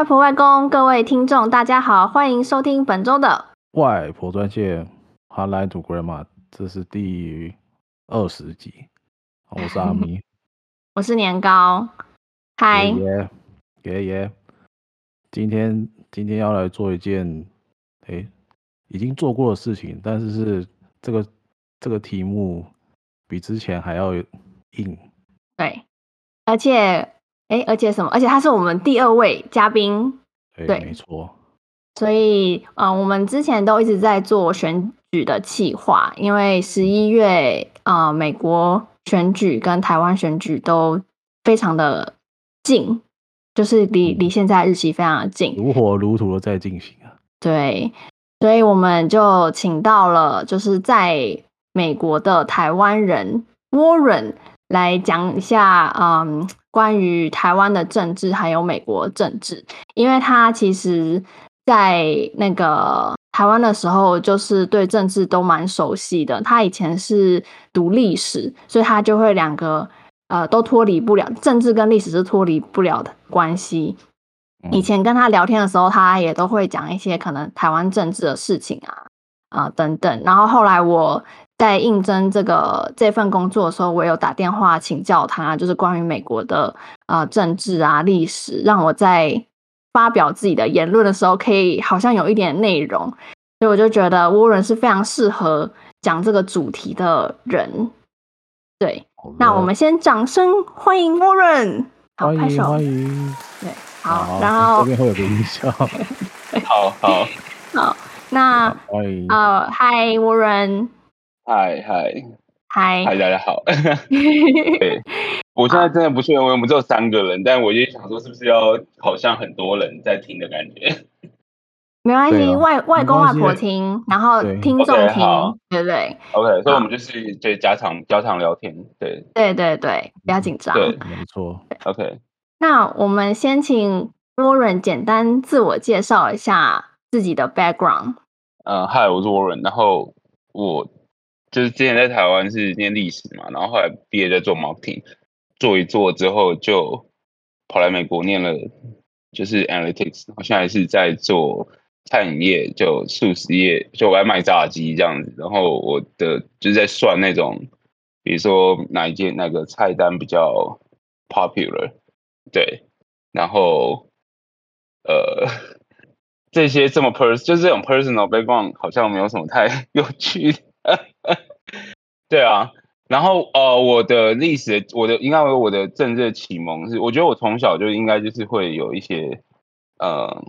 外婆、外公，各位听众，大家好，欢迎收听本周的外婆专线 Hotline to Grandma，这是第二十集。我是阿咪，我是年糕，嗨，爷爷爷，今天今天要来做一件，哎，已经做过的事情，但是是这个这个题目比之前还要硬。对，而且。哎，而且什么？而且他是我们第二位嘉宾，对，对没错。所以，嗯、呃，我们之前都一直在做选举的企划，因为十一月，呃，美国选举跟台湾选举都非常的近，就是离离现在日期非常的近，如火如荼的在进行啊。对，所以我们就请到了，就是在美国的台湾人 Warren 来讲一下，嗯。关于台湾的政治，还有美国政治，因为他其实，在那个台湾的时候，就是对政治都蛮熟悉的。他以前是读历史，所以他就会两个呃都脱离不了，政治跟历史是脱离不了的关系。以前跟他聊天的时候，他也都会讲一些可能台湾政治的事情啊啊、呃、等等。然后后来我。在应征这个这份工作的时候，我有打电话请教他，就是关于美国的呃政治啊历史，让我在发表自己的言论的时候，可以好像有一点内容，所以我就觉得 Warren 是非常适合讲这个主题的人。对，那我们先掌声欢迎 Warren，好，拍手，欢迎，对，好，好然后这边会有个音效，好好。好，那欢迎，呃，Hi Warren。嗨嗨嗨嗨，大家好。对，我现在真的不确定，我们只有三个人，但我就想说，是不是要好像很多人在听的感觉？没关系，外外公外婆听，然后听众听，对不对？OK，所以我们就是就家常家常聊天，对对对对，不要紧张，对，没错。OK，那我们先请 Warren 简单自我介绍一下自己的 background。嗯，嗨，我是 Warren，然后我。就是之前在台湾是念历史嘛，然后后来毕业在做 marketing，做一做之后就跑来美国念了就是 analytics，然后现在是在做餐饮业，就素食业，就外卖炸鸡这样子。然后我的就是在算那种，比如说哪一件那个菜单比较 popular，对，然后呃 这些这么 person 就是这种 personal background 好像没有什么太 有趣的。对啊，然后呃，我的历史，我的应该说我的政治启蒙是，我觉得我从小就应该就是会有一些呃，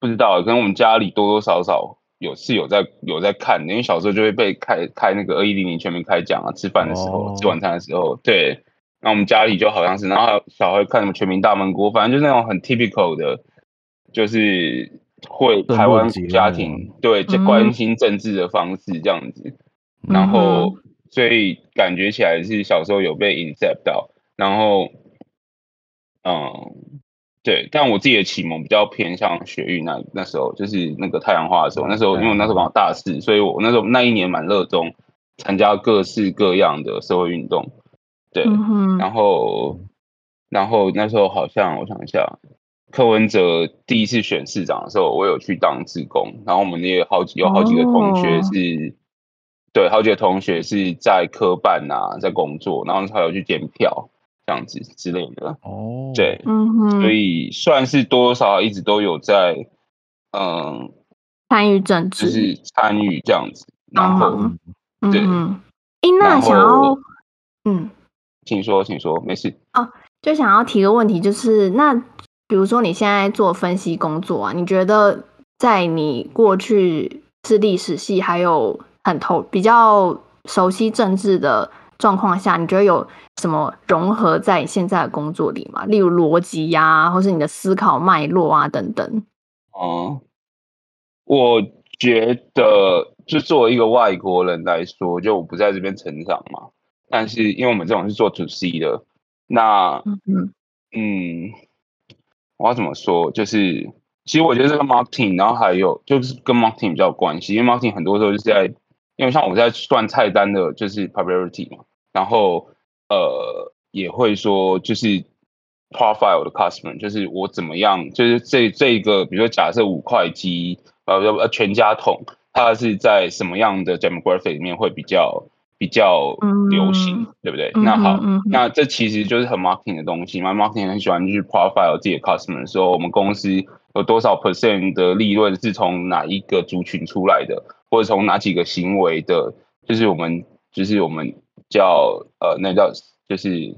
不知道，可能我们家里多多少少有是有在有在看，因为小时候就会被开开那个二一零零全民开讲啊，吃饭的时候、oh. 吃晚餐的时候，对，那我们家里就好像是，然后小孩看什么全民大闷锅，反正就是那种很 typical 的，就是会台湾家庭对关心政治的方式这样子。然后，所以感觉起来是小时候有被 incept 到，然后，嗯，对，但我自己的启蒙比较偏向学运那那时候，就是那个太阳花的时候，那时候因为我那时候刚好大四，所以我那时候那一年蛮热衷参加各式各样的社会运动，对，然后，然后那时候好像我想一下，柯文哲第一次选市长的时候，我有去当志工，然后我们也有好几有好几个同学是。对，好几个同学是在科办啊，在工作，然后还有去检票这样子之类的。哦，对，嗯哼，所以算是多多少少一直都有在，嗯，参与政治，就是参与这样子。然后，嗯、对，哎，那想要，嗯，请说，请说，没事。哦，就想要提个问题，就是那比如说你现在做分析工作啊，你觉得在你过去是历史系，还有很投比较熟悉政治的状况下，你觉得有什么融合在现在的工作里吗？例如逻辑呀，或是你的思考脉络啊等等。哦、嗯，我觉得就作为一个外国人来说，就我不在这边成长嘛。但是因为我们这种是做 to C 的，那嗯嗯，我要怎么说？就是其实我觉得这个 marketing，然后还有就是跟 marketing 比较有关系，因为 marketing 很多时候就是在因为像我在算菜单的，就是 popularity 嘛，然后呃也会说，就是 profile 的 customer，就是我怎么样，就是这这个，比如说假设五块鸡，呃呃全家桶，它是在什么样的 demographic 里面会比较比较流行，嗯、对不对？嗯、那好，嗯、那这其实就是很 marketing 的东西嘛。marketing 很喜欢去 profile 自己的 customer，说我们公司有多少 percent 的利润是从哪一个族群出来的，或者从哪几个行为的，就是我们就是我们叫呃那叫就是。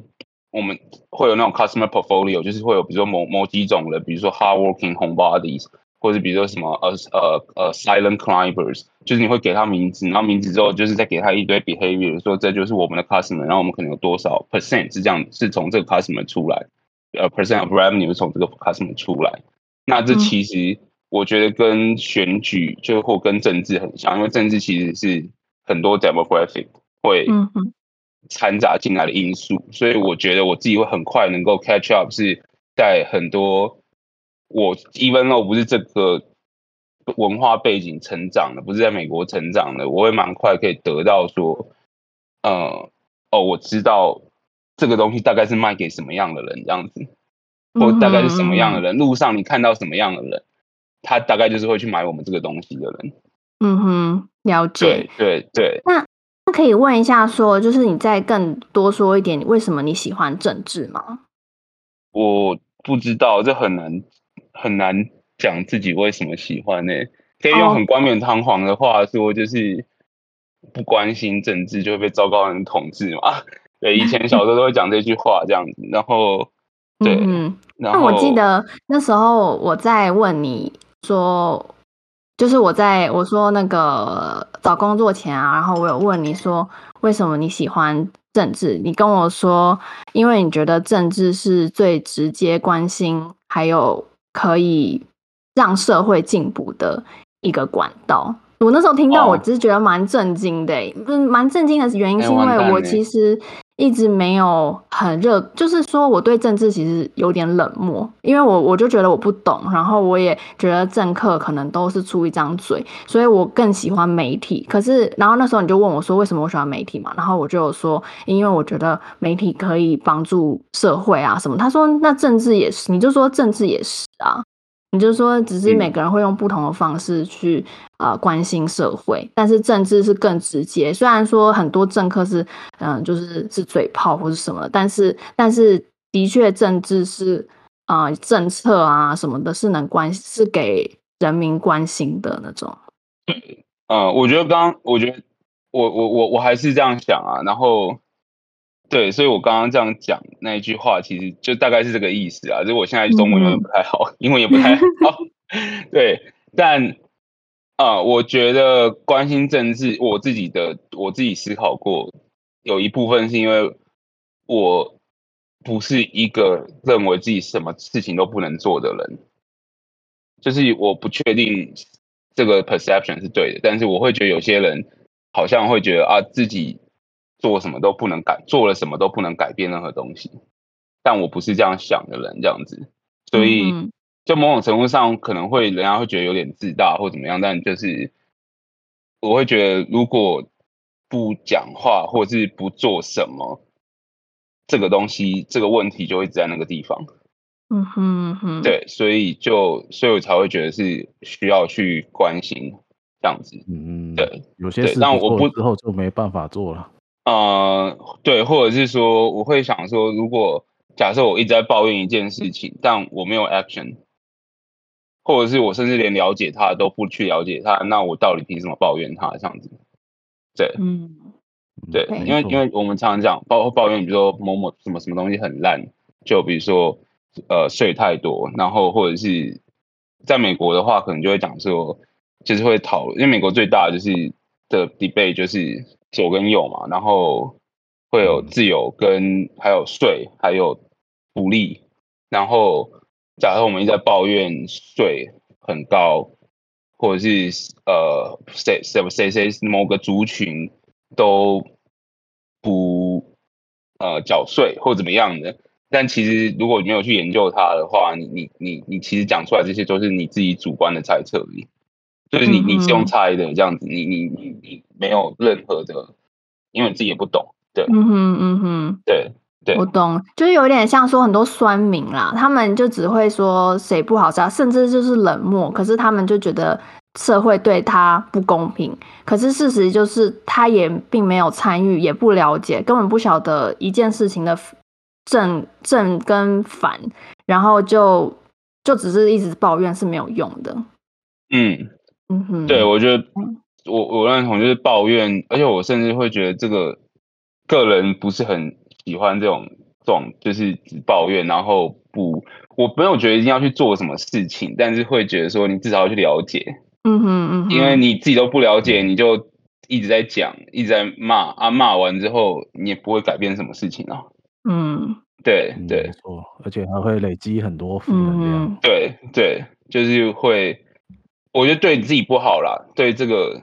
我们会有那种 customer portfolio，就是会有比如说某某几种的，比如说 hardworking homebodies，或者比如说什么呃呃呃 silent climbers，就是你会给他名字，然后名字之后就是再给他一堆 behavior，说这就是我们的 customer，然后我们可能有多少 percent 是这样，是从这个 customer 出来，呃 percent of revenue 是从这个 customer 出来。那这其实我觉得跟选举就或跟政治很像，因为政治其实是很多 demographic 会。嗯掺杂进来的因素，所以我觉得我自己会很快能够 catch up，是在很多我 even though 不是这个文化背景成长的，不是在美国成长的，我会蛮快可以得到说，呃，哦，我知道这个东西大概是卖给什么样的人这样子，或大概是什么样的人，路上你看到什么样的人，他大概就是会去买我们这个东西的人。嗯哼，了解。对对对。那可以问一下，说就是你再更多说一点，为什么你喜欢政治吗？我不知道，这很难很难讲自己为什么喜欢呢、欸？可以用很冠冕堂皇的话说，就是不关心政治就会被糟糕人统治嘛。对，以前小时候都会讲这句话这样子。然后，对，嗯，那我记得那时候我在问你说。就是我在我说那个找工作前啊，然后我有问你说为什么你喜欢政治？你跟我说，因为你觉得政治是最直接关心，还有可以让社会进步的一个管道。我那时候听到，我只是觉得蛮震惊的、蛮震惊的原因是因为我其实。一直没有很热，就是说我对政治其实有点冷漠，因为我我就觉得我不懂，然后我也觉得政客可能都是出一张嘴，所以我更喜欢媒体。可是，然后那时候你就问我说，为什么我喜欢媒体嘛？然后我就有说，因为我觉得媒体可以帮助社会啊什么。他说，那政治也是，你就说政治也是啊。你就说，只是每个人会用不同的方式去呃关心社会，但是政治是更直接。虽然说很多政客是嗯、呃，就是是嘴炮或是什么，但是但是的确政治是啊、呃、政策啊什么的，是能关是给人民关心的那种。对，呃，我觉得刚刚我觉得我我我我还是这样想啊，然后。对，所以我刚刚这样讲那一句话，其实就大概是这个意思啊。就是我现在中文有点不太好，英文也不太好。对，但啊、呃，我觉得关心政治，我自己的我自己思考过，有一部分是因为我不是一个认为自己什么事情都不能做的人，就是我不确定这个 perception 是对的，但是我会觉得有些人好像会觉得啊自己。做什么都不能改，做了什么都不能改变任何东西。但我不是这样想的人，这样子，所以就某种程度上可能会人家会觉得有点自大或怎么样。但就是我会觉得，如果不讲话或是不做什么，这个东西这个问题就会在那个地方。嗯哼哼，对，所以就所以我才会觉得是需要去关心这样子。嗯，对，有些事，但我不之后就没办法做了。呃，对，或者是说，我会想说，如果假设我一直在抱怨一件事情，但我没有 action，或者是我甚至连了解他都不去了解他，那我到底凭什么抱怨他这样子？对，嗯，对，因为因为我们常常讲抱抱怨，比如说某某什么什么东西很烂，就比如说呃税太多，然后或者是在美国的话，可能就会讲说，就是会讨论，因为美国最大的就是的 debate 就是。左跟右嘛，然后会有自由跟还有税，还有福利。然后假设我们一直在抱怨税很高，或者是呃谁谁谁谁某个族群都不呃缴税或怎么样的，但其实如果你没有去研究它的话，你你你你其实讲出来这些都是你自己主观的猜测而已。就是你，你是用猜的这样子，你你你你没有任何的，因为你自己也不懂，对，嗯哼嗯哼，对，对，我懂，就是有点像说很多酸民啦，他们就只会说谁不好杀，甚至就是冷漠，可是他们就觉得社会对他不公平。可是事实就是他也并没有参与，也不了解，根本不晓得一件事情的正正跟反，然后就就只是一直抱怨是没有用的。嗯嗯哼，对，我觉得我我认同，就是抱怨，而且我甚至会觉得这个个人不是很喜欢这种这种，就是只抱怨，然后不，我没有觉得一定要去做什么事情，但是会觉得说你至少要去了解，嗯哼嗯哼，因为你自己都不了解，你就一直在讲，一直在骂啊，骂完之后你也不会改变什么事情啊。嗯，对对，没错，而且还会累积很多负能量。嗯、对对，就是会。我觉得对你自己不好啦，对这个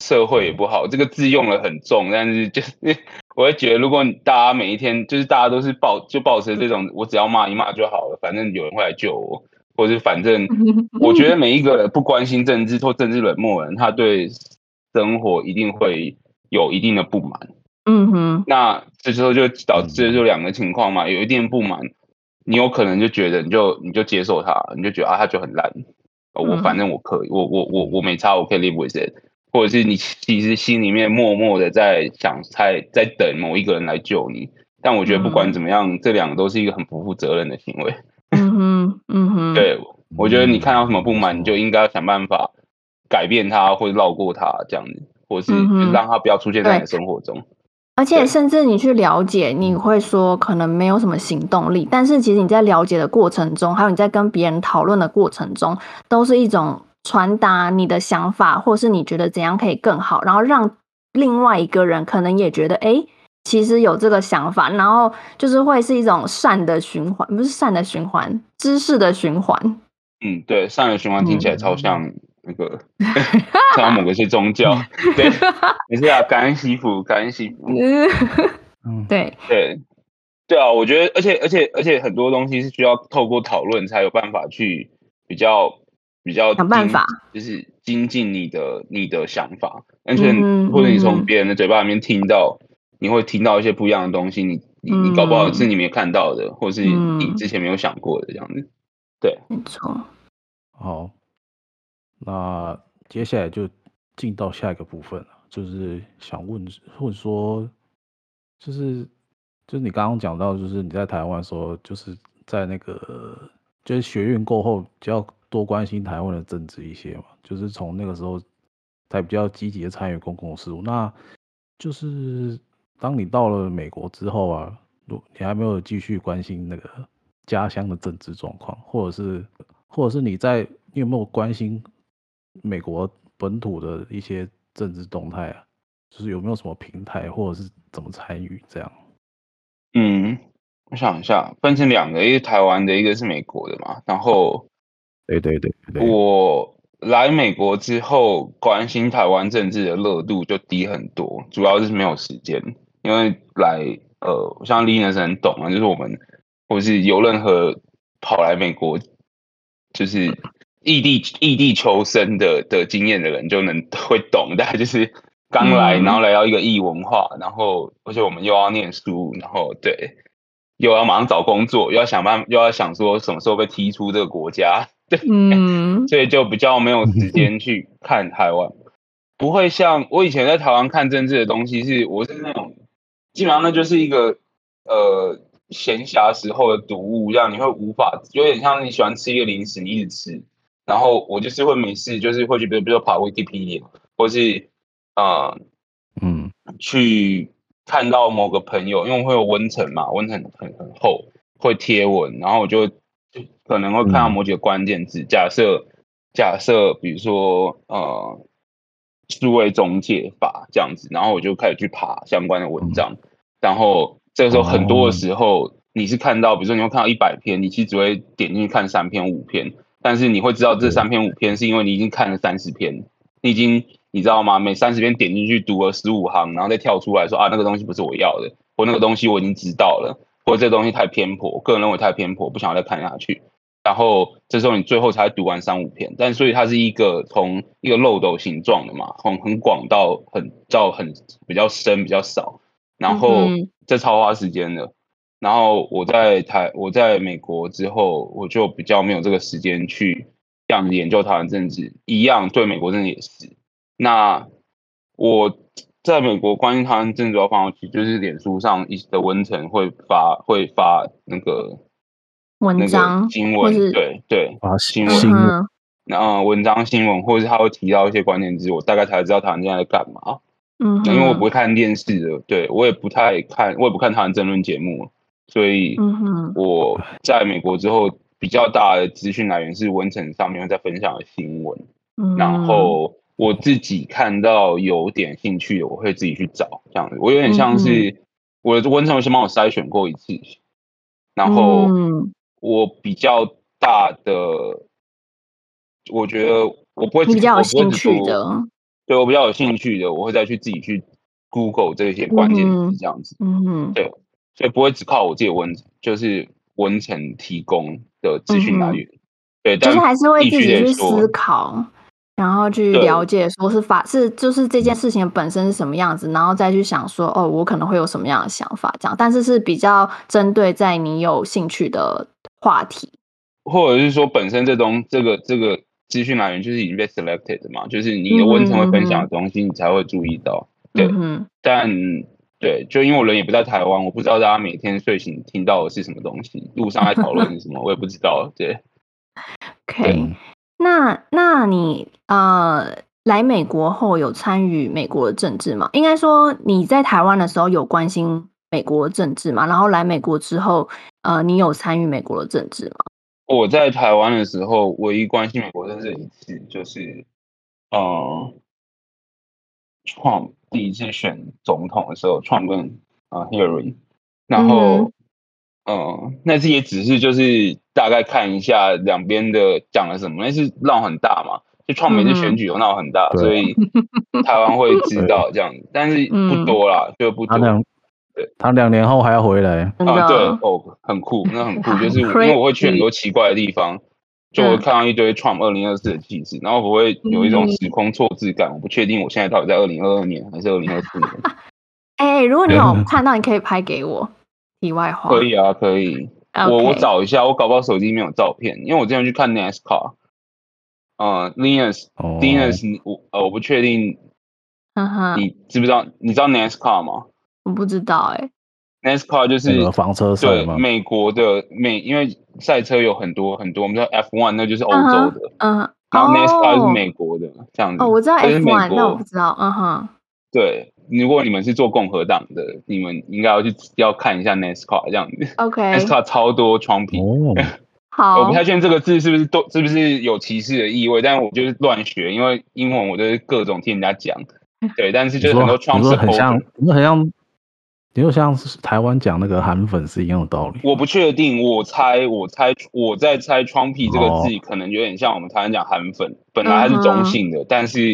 社会也不好。这个字用了很重，但是就是 我会觉得，如果大家每一天就是大家都是抱就抱持这种，我只要骂一骂就好了，反正有人会来救我，或者反正 我觉得每一个不关心政治或政治冷漠的人，他对生活一定会有一定的不满。嗯哼，那这时候就导致就两个情况嘛，有一定不满，你有可能就觉得你就你就接受他，你就觉得啊他就很烂。我反正我可以，我我我我没差，我可以 live with it，或者是你其实心里面默默的在想，在在等某一个人来救你。但我觉得不管怎么样，嗯、这两个都是一个很不负责任的行为。嗯哼，嗯哼，对，我觉得你看到什么不满，你就应该想办法改变它，或者绕过它，这样子，或者是让它不要出现在你的生活中。而且甚至你去了解，你会说可能没有什么行动力，但是其实你在了解的过程中，还有你在跟别人讨论的过程中，都是一种传达你的想法，或是你觉得怎样可以更好，然后让另外一个人可能也觉得，哎，其实有这个想法，然后就是会是一种善的循环，不是善的循环，知识的循环。嗯，对，善的循环听起来超像。嗯。那个，像某个是宗教，对，没事啊，感恩惜福，感恩惜福，嗯，对，对，对啊，我觉得，而且，而且，而且，很多东西是需要透过讨论才有办法去比较，比较想办法，就是精进你的你的想法，而且或者你从别人的嘴巴里面听到，你会听到一些不一样的东西，你你你搞不好是你没看到的，或是你之前没有想过的这样子，对，没错，好。那接下来就进到下一个部分了，就是想问，或者说，就是就是你刚刚讲到，就是你在台湾说，就是在那个就是学运过后，比较多关心台湾的政治一些嘛，就是从那个时候才比较积极的参与公共事务。那就是当你到了美国之后啊，你还没有继续关心那个家乡的政治状况，或者是或者是你在你有没有关心？美国本土的一些政治动态啊，就是有没有什么平台或者是怎么参与这样？嗯，我想一下，分成两个，一个台湾的，一个是美国的嘛。然后，对对对，对，我来美国之后，关心台湾政治的热度就低很多，主要是没有时间，因为来呃，像 Linus 很懂啊，就是我们或是有任何跑来美国，就是。异地异地求生的的经验的人就能会懂，大概就是刚来，然后来到一个异文化，然后而且我们又要念书，然后对，又要马上找工作，又要想办，又要想说什么时候被踢出这个国家，对，嗯，所以就比较没有时间去看台湾，不会像我以前在台湾看政治的东西是，我是那种基本上那就是一个呃闲暇时候的读物，这样你会无法有点像你喜欢吃一个零食，你一直吃。然后我就是会没事，就是会去，比如比如说跑 Wikipedia，或是呃嗯，去看到某个朋友，因为会有温层嘛，温层很很厚，会贴文，然后我就就可能会看到某几个关键字，假设假设比如说呃数位中介法这样子，然后我就开始去爬相关的文章，然后这个时候很多的时候你是看到，比如说你会看到一百篇，你其实只会点进去看三篇五篇。但是你会知道这三篇五篇是因为你已经看了三十篇，你已经你知道吗？每三十篇点进去读了十五行，然后再跳出来说啊，那个东西不是我要的，或那个东西我已经知道了，或者这东西太偏颇，个人认为太偏颇，不想要再看下去。然后这时候你最后才读完三五篇，但所以它是一个从一个漏斗形状的嘛，从很广到很到很比较深比较少，然后这超花时间的。然后我在台我在美国之后，我就比较没有这个时间去这样研究台湾政治，一样对美国政治也是。那我在美国关于台湾政治的方式，就是脸书上一的文层会发会发那个文章、那个、新闻，对对，啊新闻，嗯，那文章新闻，或者是他会提到一些关键字，我大概才知道台湾现在在干嘛。嗯，因为我不会看电视的，对我也不太看，我也不看台湾争论节目。所以我在美国之后，比较大的资讯来源是文成上面在分享的新闻，然后我自己看到有点兴趣的，我会自己去找这样子。我有点像是我的文成先帮我筛选过一次，然后我比较大的，我觉得我不会比较有兴趣的，对我比较有兴趣的，我会再去自己去 Google 这些关键词这样子，嗯嗯，对。所以不会只靠我自己文，就是文成提供的资讯来源，嗯、对，就是还是会自己去思考，然后去了解说是法是就是这件事情本身是什么样子，然后再去想说哦，我可能会有什么样的想法这样，但是是比较针对在你有兴趣的话题，或者是说本身这东这个这个资讯来源就是已经被 selected 的嘛，就是你的文成会分享的东西，你才会注意到，嗯、对，嗯、但。对，就因为我人也不在台湾，我不知道大家每天睡醒听到的是什么东西，路上在讨论什么，我也不知道。对，OK，对那那你呃来美国后有参与美国的政治吗？应该说你在台湾的时候有关心美国的政治嘛？然后来美国之后，呃，你有参与美国的政治吗？我在台湾的时候，唯一关心美国政治的一次就是，呃，Trump。第一次选总统的时候，Trump 跟啊 Hillary，然后，嗯、呃，那次也只是就是大概看一下两边的讲了什么，那次闹很大嘛，就 Trump 每次选举都闹很大，嗯、所以台湾会知道这样子，但是不多啦，就不多。对，他两年后还要回来啊，对哦，很酷，那很酷，就是因为我会去很多奇怪的地方。就会看到一堆 Trump 二零二四的气势，然后我会有一种时空错置感。我不确定我现在到底在二零二二年还是二零二四年。哎，如果你有看到，你可以拍给我。题外话。可以啊，可以。我我找一下，我搞不好手机里面有照片，因为我之前去看 NASCAR。呃，Linus，Linus，我呃我不确定。你知不知道？你知道 NASCAR 吗？我不知道哎。NASCAR 就是房车赛吗？对，美国的美，因为赛车有很多很多，我们知道 F1 那就是欧洲的，嗯，然后 NASCAR 是美国的这样子。哦，我知道 F1，那我不知道，嗯哼。对，如果你们是做共和党的，你们应该要去要看一下 NASCAR 这样子。OK，NASCAR 超多 Trumpy。好，我不太确定这个字是不是都是不是有歧视的意味，但是我就是乱学，因为英文我就是各种听人家讲。对，但是就是很多 Trump 很像，很像。你就像是台湾讲那个韩粉是一样的道理。我不确定，我猜，我猜，我在猜 “Trumpy” 这个字可能有点像我们台湾讲韩粉，本来它是中性的，但是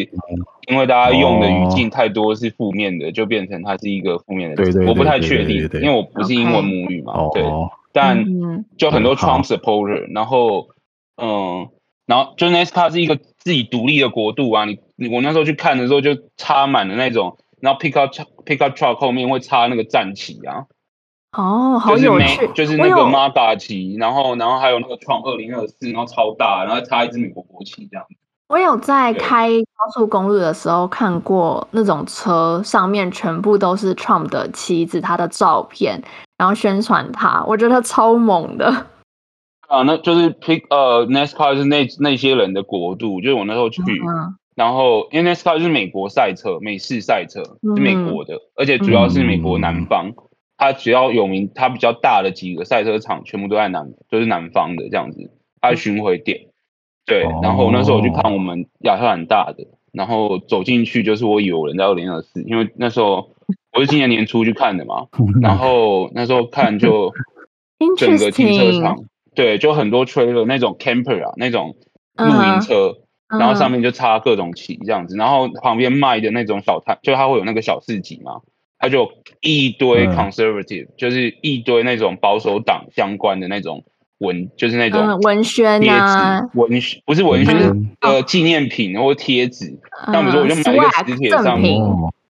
因为大家用的语境太多是负面的，就变成它是一个负面的字。我不太确定，因为我不是英文母语嘛。对，但就很多 Trump supporter，然后，嗯，然后就 NASCAR 是一个自己独立的国度啊。你你我那时候去看的时候，就插满了那种。然后 pickup pickup truck 后面会插那个战旗啊，哦，好有趣，就是那个 MAGA 旗，然后然后还有那个 Trump 二零二四，然后超大，然后插一支美国国旗这样。我有在开高速公路的时候看过那种车上面全部都是 Trump 的旗子，他的照片，然后宣传他，我觉得超猛的。啊，那就是 pick 呃 NASCAR 是那那些人的国度，就是我那时候去。嗯然后，因为 NASCAR 就是美国赛车，美式赛车是美国的，嗯、而且主要是美国南方。嗯、它只要有名，它比较大的几个赛车场全部都在南，都、就是南方的这样子。它的巡回点，对。哦、然后那时候我去看我们亚特兰大的，然后走进去就是我以为有人在二零二四，因为那时候我是今年年初去看的嘛。然后那时候看就整个停车场，对，就很多 trailer 那种 camper 啊，那种露营车。Uh huh. 然后上面就插各种旗这样子，然后旁边卖的那种小摊，就它会有那个小市集嘛，它就一堆 conservative，、嗯、就是一堆那种保守党相关的那种文，就是那种文宣啊，文宣不是文宣，是呃纪念品或贴纸。那比如说我就买一个磁铁上面，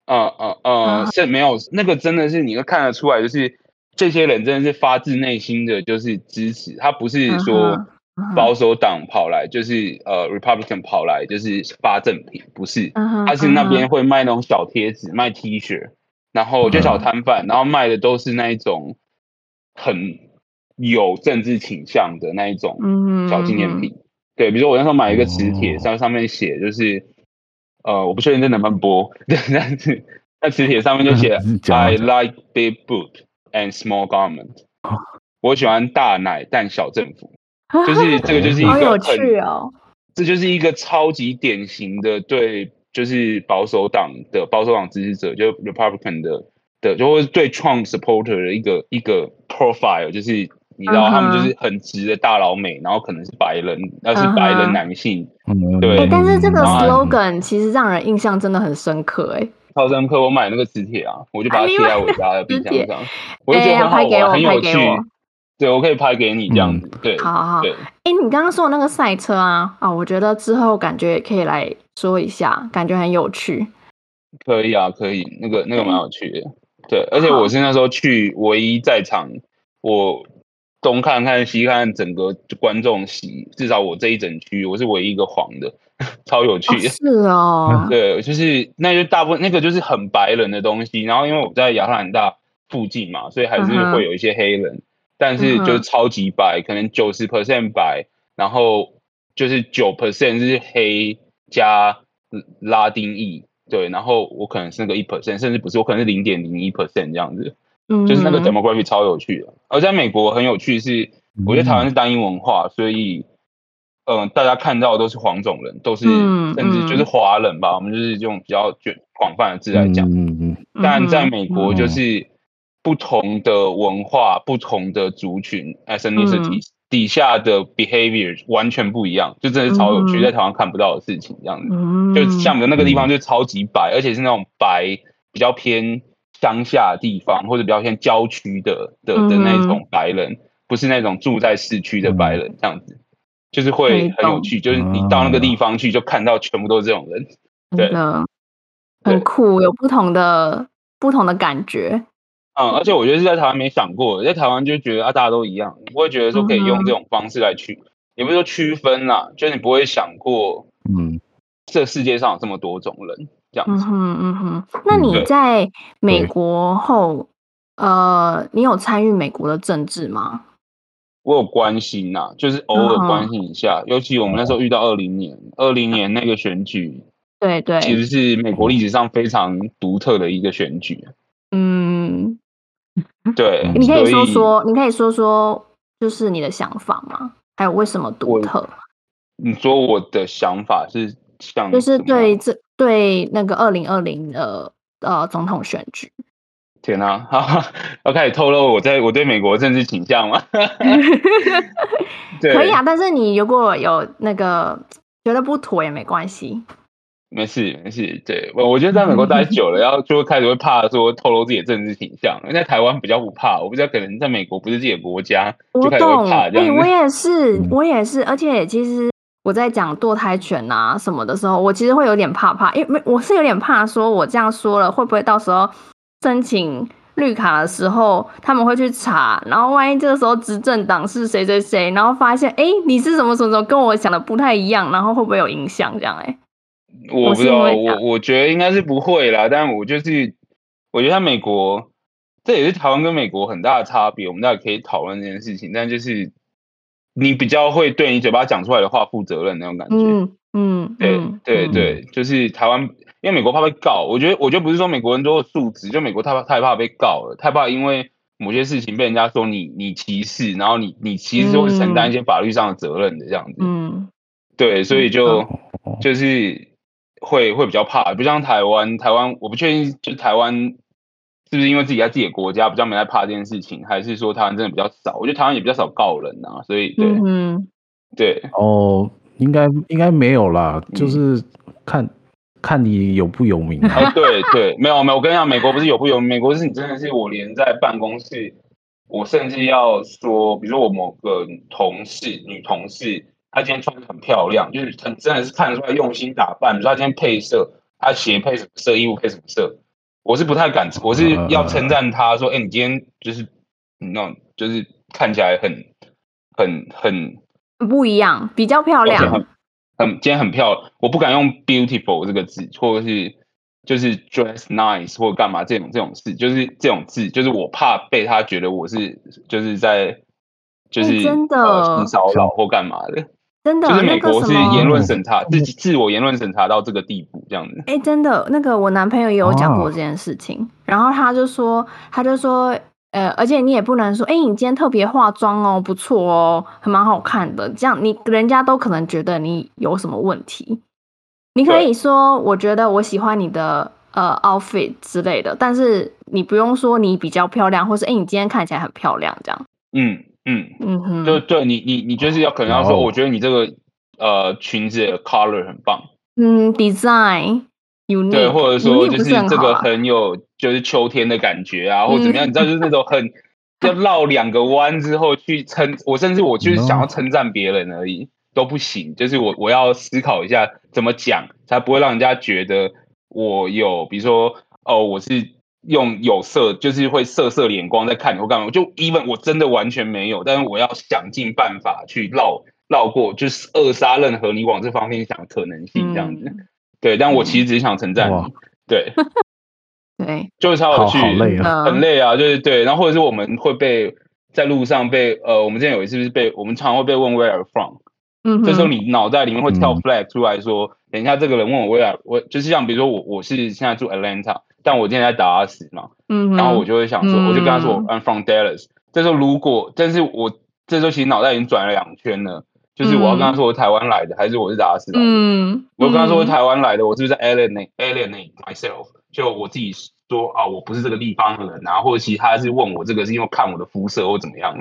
呃呃呃，是没有那个真的是你会看得出来，就是这些人真的是发自内心的就是支持，他不是说保守党跑来，就是呃 Republican 跑来就是发赠品，不是，他是那边会卖那种小贴纸，卖 T 恤，然后就小摊贩，然后卖的都是那一种很有政治倾向的那一种小纪念品。对，比如说我那时候买一个磁铁，上上面写就是，呃，我不确定这能不能播，对，但是那磁铁上面就写 I like big boot and small government，我喜欢大奶但小政府，就是这个就是一个很有趣哦，这就是一个超级典型的对，就是保守党的保守党支持者，就 Republican 的的，就会对 Trump supporter 的一个一个 profile，就是。你知道他们就是很直的大老美，然后可能是白人，那是白人男性，对。欸、但是这个 slogan 其实让人印象真的很深刻，哎，超深刻。我买那个磁铁啊，我就把它贴在我家的冰箱上，我就觉得很好玩，很有趣。对，我可以拍给你这样子。对，好好好。哎、欸，你刚刚说的那个赛车啊，啊，我觉得之后感觉也可以来说一下，感觉很有趣。可以啊，可以，那个那个蛮有趣的。对，而且我是那时候去唯一在场，我。东看看西看，整个观众席，至少我这一整区，我是唯一一个黄的，超有趣的。哦是哦，对，就是那就大部分那个就是很白人的东西。然后因为我在亚特兰大附近嘛，所以还是会有一些黑人，嗯、但是就是超级白，可能九十 percent 白，然后就是九 percent 是黑加拉丁裔，对，然后我可能是那个一 percent，甚至不是，我可能是零点零一 percent 这样子。就是那个 demographic 超有趣的，而在美国很有趣是，我觉得台湾是单一文化，所以，嗯、呃，大家看到的都是黄种人，都是甚至就是华人吧，我们就是用比较广广泛的字来讲，嗯嗯，但在美国就是不同的文化、不同的族群 ethnicity 底下的 behavior 完全不一样，就真的是超有趣，在台湾看不到的事情这样子，就像我们的那个地方就超级白，而且是那种白比较偏。乡下地方或者比较偏郊区的的的那种白人，嗯、不是那种住在市区的白人，这样子，就是会很有趣。就是你到那个地方去，就看到全部都是这种人，对，很酷，有不同的不同的感觉。嗯，而且我觉得是在台湾没想过，在台湾就觉得啊，大家都一样，不会觉得说可以用这种方式来区，嗯、也不是说区分啦，就是你不会想过，嗯，这世界上有这么多种人这样。嗯哼嗯哼，那你在美国后，呃，你有参与美国的政治吗？我有关心呐，就是偶尔关心一下，尤其我们那时候遇到二零年，二零年那个选举，对对，其实是美国历史上非常独特的一个选举。嗯，对，你可以说说，你可以说说，就是你的想法吗？还有为什么独特？你说我的想法是像，就是对这。对那个二零二零的呃总统选举，天哪，要开始透露我在我对美国政治倾向吗？可以啊，但是你如果有那个觉得不妥也没关系，没事没事。对，我我觉得在美国待久了，然后就会开始会怕说透露自己的政治倾向。因为在台湾比较不怕，我不知道可能在美国不是自己的国家，就开始会怕这样。我也是，我也是，而且其实。我在讲堕胎权啊什么的时候，我其实会有点怕怕，因为我是有点怕，说我这样说了会不会到时候申请绿卡的时候他们会去查，然后万一这个时候执政党是谁谁谁，然后发现哎你是什么什么跟我想的不太一样，然后会不会有影响这样？哎，我不知道，我我，我觉得应该是不会啦，但我就是我觉得在美国这也是台湾跟美国很大的差别，我们大家可以讨论这件事情，但就是。你比较会对你嘴巴讲出来的话负责任那种感觉，嗯嗯，对对对，就是台湾，因为美国怕被告，我觉得我觉得不是说美国人多有素质，就美国太太怕被告了，太怕因为某些事情被人家说你你歧视，然后你你其实会承担一些法律上的责任的这样子，嗯，对，所以就就是会会比较怕，不像台湾，台湾我不确定，就台湾。是不是因为自己在自己的国家比较没在怕这件事情，还是说台湾真的比较少？我觉得台湾也比较少告人啊，所以对，嗯，对，哦，应该应该没有啦，就是看、嗯、看你有不有名啊。对对，没有没有，我跟你讲，美国不是有不有名，美国是你真的是我连在办公室，我甚至要说，比如说我某个同事女同事，她今天穿的很漂亮，就是很真的是看得出来用心打扮，比如说她今天配色，她鞋配什么色，衣服配什么色。我是不太敢，我是要称赞他说，哎、欸，你今天就是那种就是看起来很很很不一样，比较漂亮，很很今天很漂亮。我不敢用 beautiful 这个字，或者是就是 dress nice 或者干嘛这种这种字，就是这种字，就是我怕被他觉得我是就是在就是、欸、真的性骚扰或干嘛的。真的，就是美国是言论审查，自己、自自我言论审查到这个地步，这样子。哎、欸，真的，那个我男朋友也有讲过这件事情，哦、然后他就说，他就说，呃，而且你也不能说，哎、欸，你今天特别化妆哦，不错哦，还蛮好看的，这样你人家都可能觉得你有什么问题。你可以说，我觉得我喜欢你的呃 outfit 之类的，但是你不用说你比较漂亮，或是哎、欸，你今天看起来很漂亮，这样。嗯。嗯。嗯哼，就对你你你就是要可能要说，我觉得你这个呃裙子的 color 很棒，嗯，design unique，对，或者说就是这个很有就是秋天的感觉啊，或怎么样，你知道就是那种很要绕两个弯之后去称，我甚至我就是想要称赞别人而已都不行，就是我我要思考一下怎么讲才不会让人家觉得我有，比如说哦我是。用有色就是会色色的眼光在看你或干嘛，就 even 我真的完全没有，但是我要想尽办法去绕绕过，就是扼杀任何你往这方面想的可能性这样子。嗯、对，但我其实只是想称赞你。哇对，对，就是超有趣，好累啊，很累啊，就是对。然后或者是我们会被在路上被呃，我们之前有一次是被我们常常会被问 Where are from？嗯哼，这时候你脑袋里面会跳 flag 出来说，嗯、等一下这个人问我 Where 我就是像比如说我我是现在住 Atlanta。但我今天在达拉斯嘛，嗯，然后我就会想说，嗯、我就跟他说，I'm from Dallas。这时候如果，但是我这时候其实脑袋已经转了两圈了，就是我要跟他说我台湾来的，还是我是达拉斯来的？嗯，我跟他说我台湾来的，我是不是在 alienate alienate myself？就我自己说啊，我不是这个地方的人然后，或者其他是问我这个是因为看我的肤色或怎么样？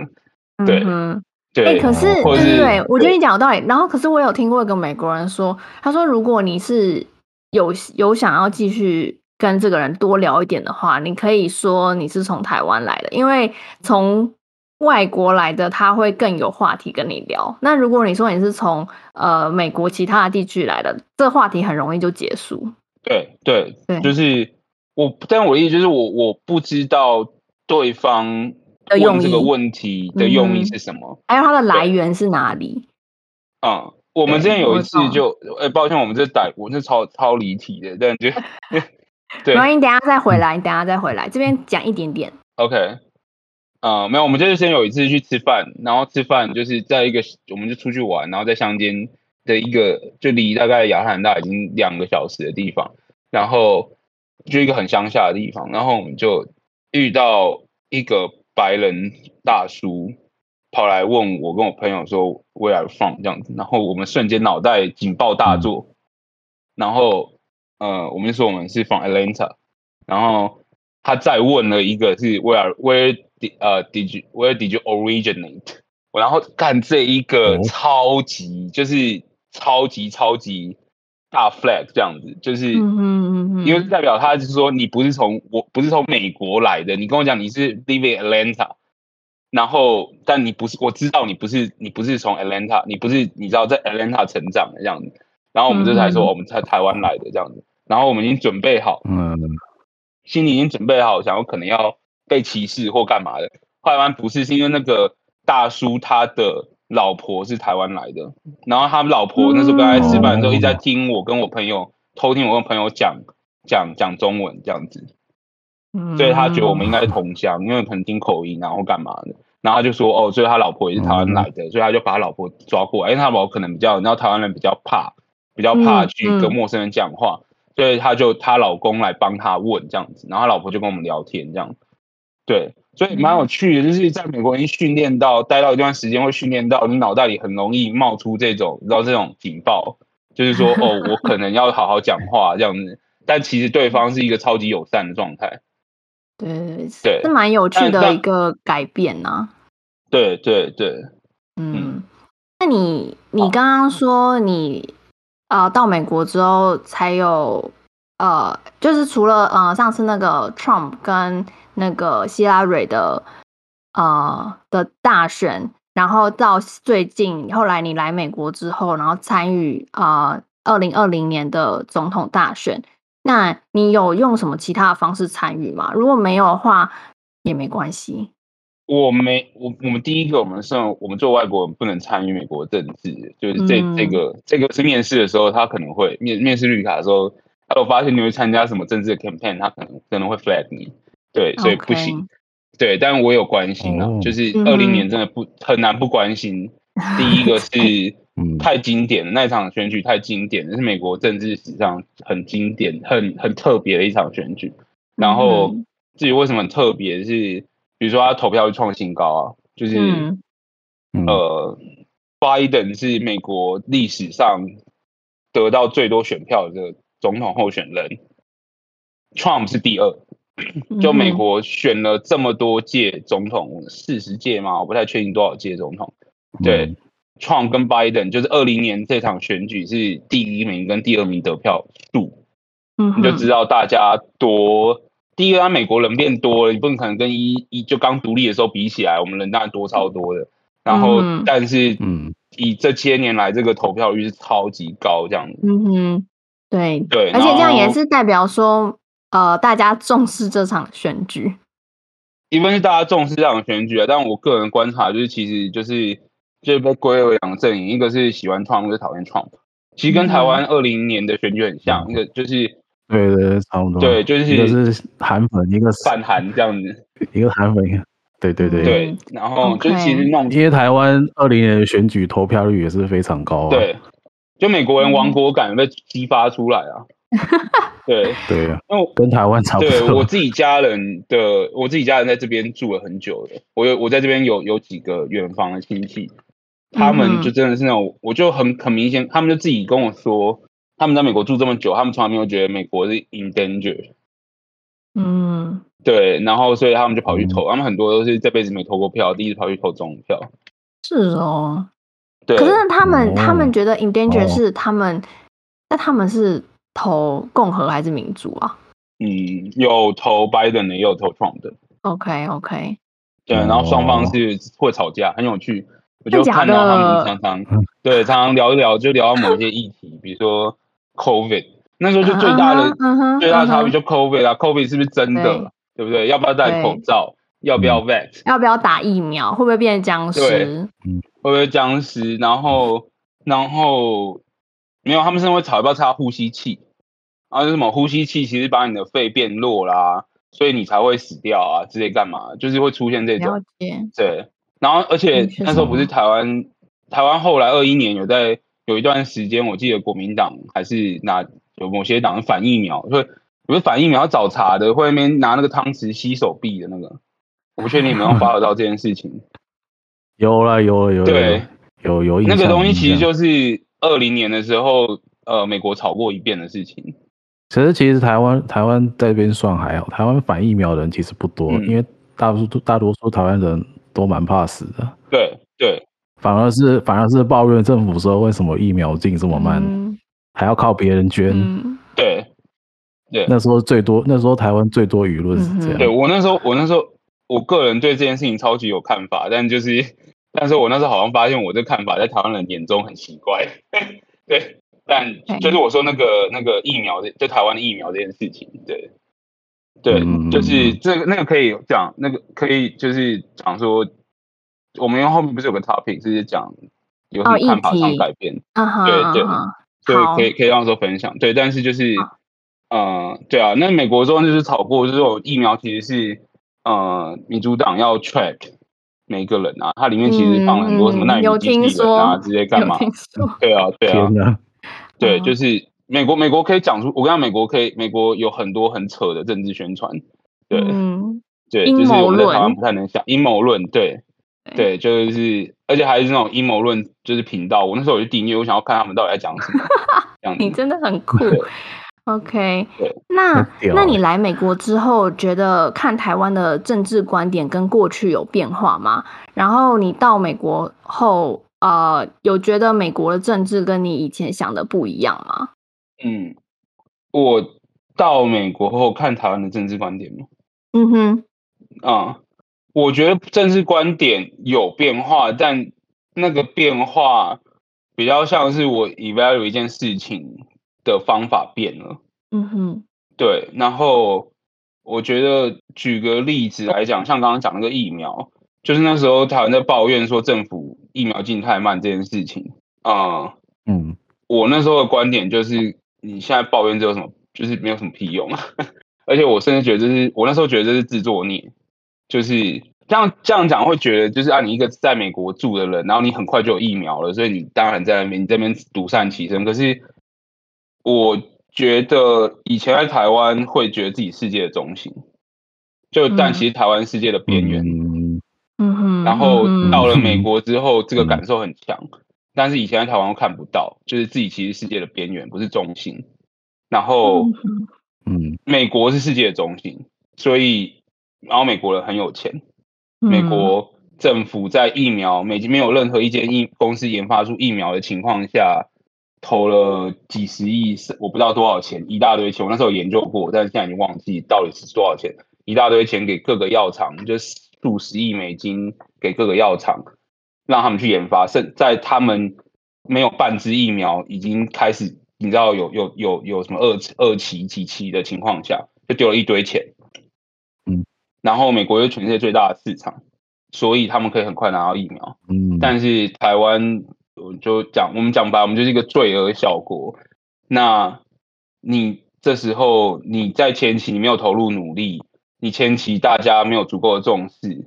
对，嗯、对。哎、欸，可是，对对对，我觉得你讲的道理。然后，可是我有听过一个美国人说，他说如果你是有有想要继续。跟这个人多聊一点的话，你可以说你是从台湾来的，因为从外国来的他会更有话题跟你聊。那如果你说你是从呃美国其他的地区来的，这个话题很容易就结束。对对对，就是我，但我的意思就是我我不知道对方问这个问题的用意是什么，嗯、还有它的来源是哪里？啊、嗯，我们之前有一次就，哎、欸，抱歉，我们这逮我是超超离题的，但就。对，然后你等下再回来，你等下再回来，这边讲一点点。OK，呃，没有，我们就是先有一次去吃饭，然后吃饭就是在一个，我们就出去玩，然后在乡间的一个，就离大概亚特兰大已经两个小时的地方，然后就一个很乡下的地方，然后我们就遇到一个白人大叔跑来问我跟我朋友说 Where are you from 这样子，然后我们瞬间脑袋警报大作，嗯、然后。呃，我们就说我们是 from Atlanta，然后他再问了一个是 Where Where did 呃 did you Where did you originate？然后干这一个超级、哦、就是超级超级大 flag 这样子，就是因为代表他就是说你不是从我不是从美国来的，你跟我讲你是 live in Atlanta，然后但你不是我知道你不是你不是从 Atlanta，你不是你知道在 Atlanta 成长的这样子。然后我们这才说我们在台湾来的这样子，然后我们已经准备好，嗯，心里已经准备好，想要可能要被歧视或干嘛的。后来不是，是因为那个大叔他的老婆是台湾来的，然后他老婆那时候跟他吃饭的时候一直在听我跟我朋友偷听我跟朋友讲讲讲中文这样子，所以他觉得我们应该是同乡，因为可能听口音然后干嘛的，然后他就说哦，所以他老婆也是台湾来的，所以他就把他老婆抓过来，因为他老婆可能比较，然后台湾人比较怕。比较怕去跟陌生人讲话，嗯嗯、所以他就她老公来帮他问这样子，然后他老婆就跟我们聊天这样，对，所以蛮有趣的，就是在美国已经训练到待到一段时间，会训练到你脑袋里很容易冒出这种，你知道这种警报，就是说 哦，我可能要好好讲话这样子，但其实对方是一个超级友善的状态，对对，是蛮有趣的一个改变呐、啊，对对对，嗯，嗯。那你你刚刚说你。呃，到美国之后才有，呃，就是除了呃上次那个 Trump 跟那个希拉蕊的呃的大选，然后到最近后来你来美国之后，然后参与啊二零二零年的总统大选，那你有用什么其他的方式参与吗？如果没有的话也没关系。我没我我们第一个我们是我们做外国人不能参与美国政治，就是这、嗯、这个这个是面试的时候他可能会面面试绿卡的时候，他有发现你会参加什么政治的 campaign，他可能可能会 flag 你，对，所以不行。Okay. 对，但我有关心啊，oh. 就是二零年真的不、嗯、很难不关心。第一个 是太经典了，那场选举太经典了，是美国政治史上很经典、很很特别的一场选举。然后至于为什么很特别，是比如说他投票会创新高啊，就是、嗯、呃，拜登是美国历史上得到最多选票的总统候选人，Trump 是第二。就美国选了这么多届总统，四十届嘛？我不太确定多少届总统。对，Trump 跟 Biden 就是二零年这场选举是第一名跟第二名得票数，嗯，你就知道大家多。第一个，美国人变多了，你不可能跟一一就刚独立的时候比起来，我们人当然多超多的。然后，但是，嗯，以这些年来这个投票率是超级高，这样子。嗯哼，对对，而且这样也是代表说。呃，大家重视这场选举，一般是大家重视这场选举啊。但我个人观察就是，其实就是就是被归为两个阵营，一个是喜欢 Trump，一个讨厌 Trump。其实跟台湾二零年的选举很像，嗯、一个就是对对差不多，对，就是一个是韩粉，一个是反韩这样子，一个韩粉，对对对对。然后就其实那种，因为台湾二零年的选举投票率也是非常高啊，对，就美国人亡国感被激发出来啊。对对啊，因为跟台湾差不多。对我自己家人的，我自己家人在这边住了很久了。我有我在这边有有几个远房的亲戚，他们就真的是那种，我就很很明显，他们就自己跟我说，他们在美国住这么久，他们从来没有觉得美国是 in danger。嗯，对，然后所以他们就跑去投，他们很多都是这辈子没投过票，第一次跑去投总统票。是哦，对。可是他们他们觉得 in danger 是他们，那他们是。投共和还是民主啊？嗯，有投拜登的，也有投 Trump 的。OK OK。对，然后双方是会吵架，很有趣。我就看到他们常常对常常聊一聊，就聊到某些议题，比如说 COVID，那时候就最大的、uh 最大的差别就 COVID 啊、uh -huh.，COVID 是不是真的对？对不对？要不要戴口罩？要不要 vax？要不要打疫苗？会不会变成僵尸？对，会不会僵尸？然后然后没有，他们是会吵要不要插呼吸器。然后什么呼吸器其实把你的肺变弱啦，所以你才会死掉啊之类干嘛？就是会出现这种。对，然后而且那时候不是台湾，台湾后来二一年有在有一段时间，我记得国民党还是拿有某些党反疫苗，所以不是反疫苗找茬的，会那边拿那个汤匙吸手臂的那个，我不确定你们有没有 follow 到这件事情。有了，有了，有了。对，有有。那个东西其实就是二零年的时候，呃，美国炒过一遍的事情。其实，其实台湾台湾在这边算还好，台湾反疫苗的人其实不多，嗯、因为大多数大多数台湾人都蛮怕死的。对对，反而是反而是抱怨政府说为什么疫苗进这么慢，嗯、还要靠别人捐。嗯、对对，那时候最多，那时候台湾最多舆论是这样。对我那时候，我那时候，我个人对这件事情超级有看法，但就是，但是我那时候好像发现我这看法在台湾人眼中很奇怪。对。但就是我说那个那个疫苗的，就台湾的疫苗这件事情，对，对，就是这个那个可以讲，那个可以就是讲说，我们后面不是有个 topic 是讲有什么看法上改变，对对，对，可以可以让说分享，对，但是就是，呃，对啊，那美国中就是炒过，就是说疫苗其实是呃民主党要 track 每一个人啊，它里面其实放了很多什么纳米机器人啊，直接干嘛？对啊，对啊。对，就是美国，美国可以讲出，我跟你讲，美国可以，美国有很多很扯的政治宣传，对，嗯、对，就是我们在台湾不太能想阴谋论，对，对，就是，而且还是那种阴谋论，就是频道，我那时候我就订阅，我想要看他们到底在讲什么，这样你真的很酷，OK，那那你来美国之后，觉得看台湾的政治观点跟过去有变化吗？然后你到美国后。呃，有觉得美国的政治跟你以前想的不一样吗？嗯，我到美国后看台湾的政治观点吗？嗯哼，啊、嗯，我觉得政治观点有变化，但那个变化比较像是我 evaluate 一件事情的方法变了。嗯哼，对，然后我觉得举个例子来讲，像刚刚讲那个疫苗。就是那时候台湾在抱怨说政府疫苗进太慢这件事情啊，嗯，嗯我那时候的观点就是，你现在抱怨这有什么，就是没有什么屁用，而且我甚至觉得这是我那时候觉得这是自作孽，就是这样这样讲会觉得就是啊，你一个在美国住的人，然后你很快就有疫苗了，所以你当然在那边你这边独善其身，可是我觉得以前在台湾会觉得自己世界的中心，就但其实台湾世界的边缘。嗯。嗯哼，然后到了美国之后，这个感受很强，嗯、但是以前在台湾看不到，就是自己其实世界的边缘，不是中心。然后，嗯，美国是世界的中心，所以，然后美国人很有钱，美国政府在疫苗，美没有任何一间疫公司研发出疫苗的情况下，投了几十亿，我不知道多少钱，一大堆钱，我那时候有研究过，但是现在已经忘记到底是多少钱，一大堆钱给各个药厂，就是。数十亿美金给各个药厂，让他们去研发。甚在他们没有半支疫苗已经开始，你知道有有有有什么二二期几期的情况下，就丢了一堆钱。嗯，然后美国又全世界最大的市场，所以他们可以很快拿到疫苗。嗯，但是台湾，我就讲我们讲白，我们就是一个罪恶小国。那你这时候你在前期你没有投入努力。你前期大家没有足够的重视，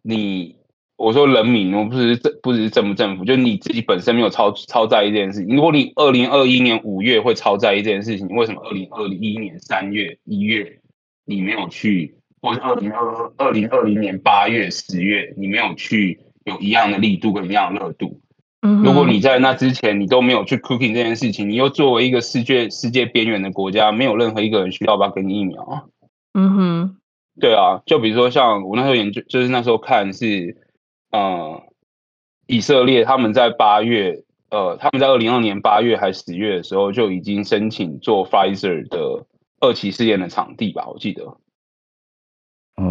你我说人民，我不是政，不是政不政府，就你自己本身没有超超在意这件事情。如果你二零二一年五月会超在意这件事情，为什么二零二一年三月、一月你没有去，或者二零二二零二零年八月、十月你没有去有一样的力度跟一样的热度？嗯，如果你在那之前你都没有去 cooking 这件事情，你又作为一个世界世界边缘的国家，没有任何一个人需要不要给你疫苗。嗯哼，对啊，就比如说像我那时候研究，就是那时候看是，呃，以色列他们在八月，呃，他们在二零二二年八月还是十月的时候就已经申请做 Pfizer 的二期试验的场地吧，我记得，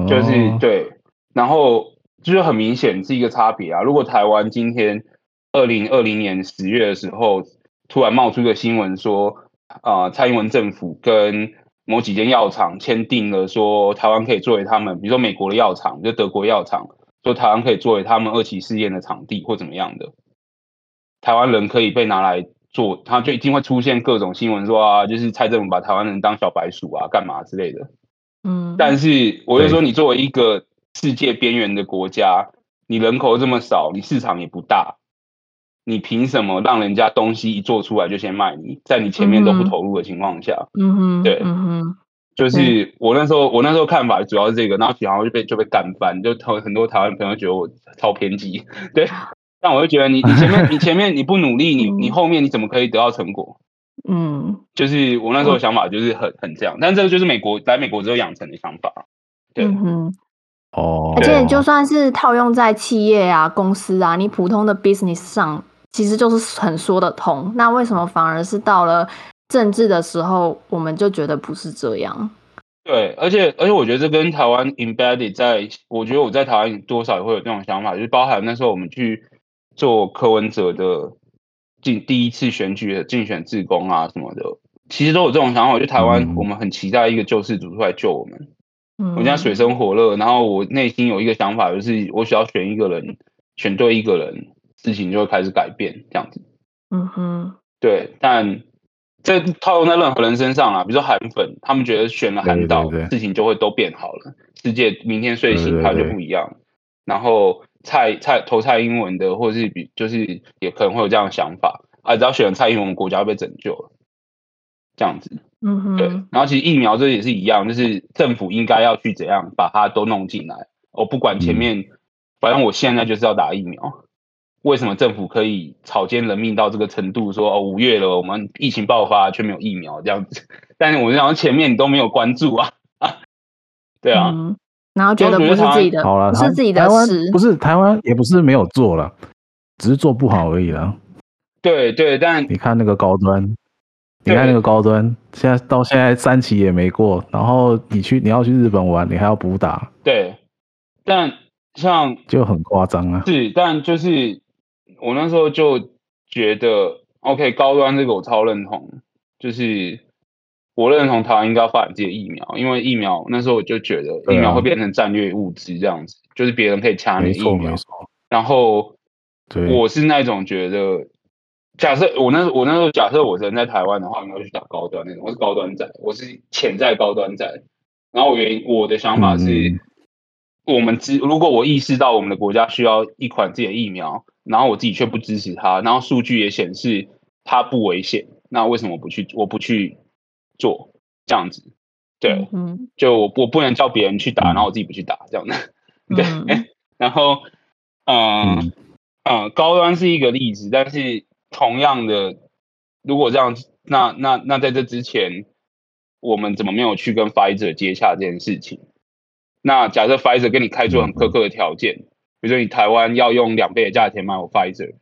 就是对，然后就是很明显是一个差别啊。如果台湾今天二零二零年十月的时候突然冒出一个新闻说，啊、呃，蔡英文政府跟某几间药厂签订了说，台湾可以作为他们，比如说美国的药厂，就德国药厂，说台湾可以作为他们二期试验的场地或怎么样的，台湾人可以被拿来做，他就一定会出现各种新闻说啊，就是蔡政府把台湾人当小白鼠啊，干嘛之类的。嗯，但是我就说，你作为一个世界边缘的国家，你人口这么少，你市场也不大。你凭什么让人家东西一做出来就先卖你，在你前面都不投入的情况下？嗯哼，对，嗯哼，就是我那时候我那时候看法主要是这个，然后然后就被就被干翻，就很多台湾朋友觉得我超偏激，对，但我就觉得你你前面你前面你不努力，你你后面你怎么可以得到成果？嗯，就是我那时候想法就是很很这样，但这个就是美国来美国之后养成的想法，对。嗯哦，而且就算是套用在企业啊、公司啊，你普通的 business 上。其实就是很说得通，那为什么反而是到了政治的时候，我们就觉得不是这样？对，而且而且我觉得这跟台湾 embedded 在，我觉得我在台湾多少也会有这种想法，就是包含那时候我们去做柯文哲的进第一次选举的竞选志工啊什么的，其实都有这种想法。我觉得台湾我们很期待一个救世主出来救我们，嗯，我现在水深火热，然后我内心有一个想法，就是我需要选一个人，选对一个人。事情就会开始改变，这样子。嗯哼，对，但这套用在任何人身上啊，比如说韩粉，他们觉得选了韩导，事情就会都变好了，世界明天睡醒它就不一样。然后蔡蔡投蔡英文的，或是比就是也可能会有这样的想法啊，只要选了蔡英文，国家会被拯救了，这样子。嗯哼，对。然后其实疫苗这也是一样，就是政府应该要去怎样把它都弄进来。我不管前面，嗯、反正我现在就是要打疫苗。为什么政府可以草菅人命到这个程度？说哦，五月了，我们疫情爆发却没有疫苗这样子。但是我想前面你都没有关注啊，啊 对啊、嗯，然后觉得不是自己的，好了，不是自己的事，不是台湾也不是没有做了，只是做不好而已了。对对，但你看那个高端，你看那个高端，现在到现在三期也没过，然后你去你要去日本玩，你还要补打。对，但像就很夸张啊。是，但就是。我那时候就觉得，OK，高端这个我超认同，就是我认同台湾应该要发展自己的疫苗，因为疫苗那时候我就觉得疫苗会变成战略物资这样子，啊、就是别人可以抢你的疫苗。然后，我是那种觉得，假设我那我那时候假设我人在台湾的话，应该去打高端那种，我是高端仔，我是潜在高端仔。然后我原我的想法是，嗯、我们知如果我意识到我们的国家需要一款自己的疫苗，然后我自己却不支持它，然后数据也显示它不危险，那为什么不去？我不去做这样子？对，嗯、就我我不能叫别人去打，然后我自己不去打这样子。对，嗯、然后，嗯嗯，嗯，高端是一个例子，但是同样的，如果这样，那那那在这之前。我们怎么没有去跟 Pfizer 接洽这件事情？那假设 Pfizer 跟你开出很苛刻的条件，比如说你台湾要用两倍的价钱买我 Pfizer，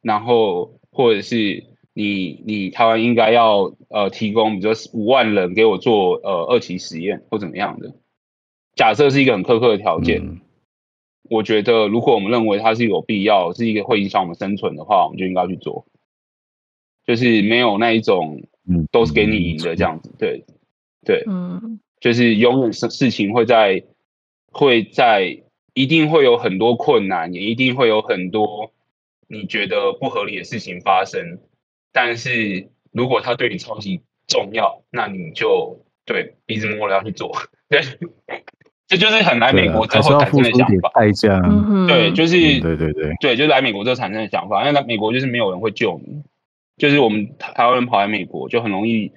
然后或者是你你台湾应该要呃提供，比如说五万人给我做呃二期实验或怎么样的，假设是一个很苛刻的条件，嗯、我觉得如果我们认为它是有必要，是一个会影响我们生存的话，我们就应该去做，就是没有那一种嗯都是给你赢的这样子，对。对，嗯，就是永远事事情会在，会在，一定会有很多困难，也一定会有很多你觉得不合理的事情发生。但是如果他对你超级重要，那你就对鼻子摸了要去做。对，这就是很来美国之后产生的想法。代价，对，就是对对对对，就是来美国之后产生的想法。因为来美国就是没有人会救你，就是我们台湾人跑来美国就很容易。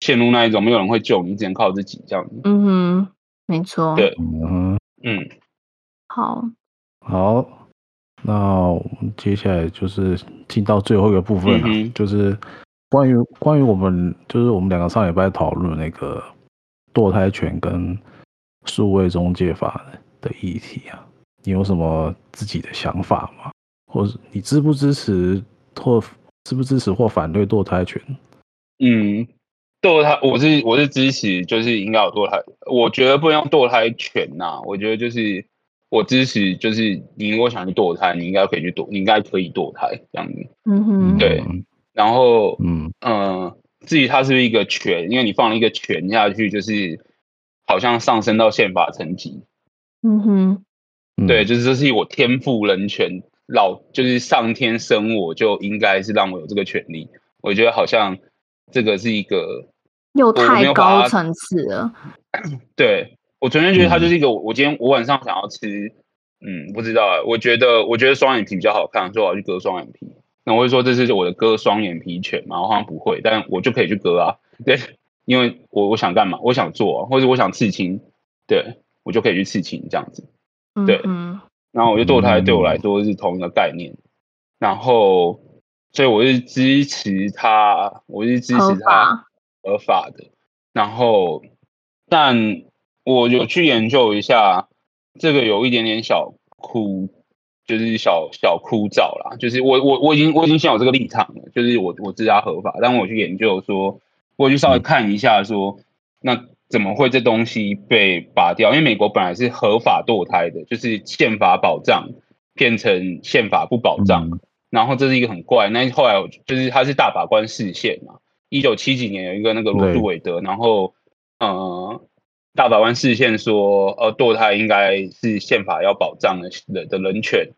陷入那一种没有人会救你，只能靠自己这样子。嗯哼，没错。对，嗯嗯，好，好，那我们接下来就是进到最后一个部分了，嗯、就是关于关于我们就是我们两个上礼拜讨论那个堕胎权跟数位中介法的议题啊，你有什么自己的想法吗？或者你支不支持或支不支持或反对堕胎权？嗯。堕胎，我是我是支持，就是应该有堕胎。我觉得不能用堕胎权呐、啊，我觉得就是我支持，就是你如果想去堕胎，你应该可以去堕，你应该可以堕胎这样子。嗯哼，对。然后，嗯嗯、呃，至于它是不是一个权，因为你放了一个权下去，就是好像上升到宪法层级。嗯哼，对，就是这是我天赋人权，老就是上天生我就应该是让我有这个权利。我觉得好像这个是一个。又太高层次了，对，我昨天觉得他就是一个，我今天我晚上想要吃，嗯，不知道，我觉得我觉得双眼皮比较好看，所以我要去割双眼皮。那我会说这是我的割双眼皮犬嘛？我好像不会，但我就可以去割啊，对，因为我我想干嘛？我想做啊，或者我想刺青，对，我就可以去刺青这样子，对，嗯，然后我觉得堕胎对我来说是同一个概念，然后所以我是支持他，我是支持他。合法的，然后，但我有去研究一下，这个有一点点小枯，就是小小枯燥啦。就是我我我已经我已经先有这个立场了，就是我我支持合法，但我去研究说，我去稍微看一下说，那怎么会这东西被拔掉？因为美国本来是合法堕胎的，就是宪法保障变成宪法不保障，然后这是一个很怪。那后来就是他是大法官释宪嘛。一九七几年有一个那个罗诉韦德，然后呃大法官释宪说，呃堕胎应该是宪法要保障的的的人权，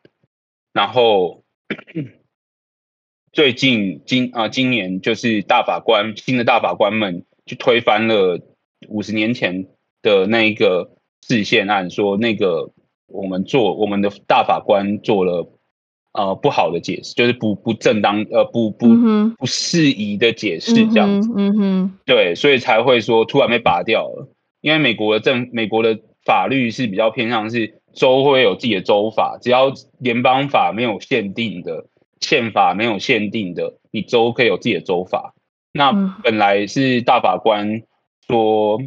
然后 最近今啊、呃、今年就是大法官新的大法官们去推翻了五十年前的那一个释宪案，说那个我们做我们的大法官做了。呃，不好的解释就是不不正当，呃，不不不适宜的解释这样子，嗯哼，对，所以才会说突然被拔掉了。因为美国的政，美国的法律是比较偏向是州会有自己的州法，只要联邦法没有限定的，宪法没有限定的，你州可以有自己的州法。那本来是大法官说，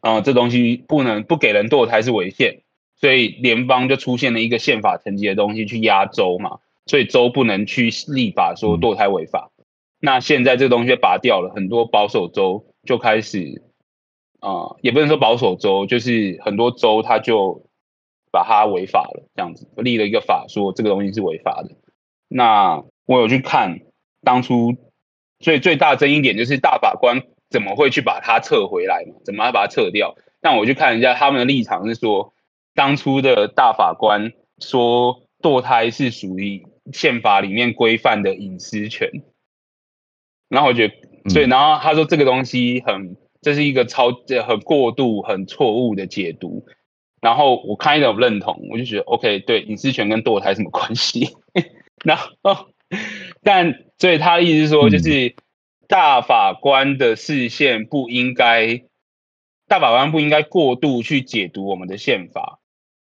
呃，这东西不能不给人堕胎是违宪。所以联邦就出现了一个宪法层级的东西去压州嘛，所以州不能去立法说堕胎违法。嗯、那现在这个东西拔掉了，很多保守州就开始，啊、呃，也不能说保守州，就是很多州他就把它违法了，这样子立了一个法说这个东西是违法的。那我有去看当初最最大争议点就是大法官怎么会去把它撤回来嘛？怎么要把它撤掉？但我去看人家他们的立场是说，当初的大法官说堕胎是属于宪法里面规范的隐私权，然后我觉得，所以然后他说这个东西很，这是一个超很过度、很错误的解读。然后我看一点我认同，我就觉得 OK，对，隐私权跟堕胎什么关系？然后，但所以他的意思是说，就是大法官的视线不应该，大法官不应该过度去解读我们的宪法。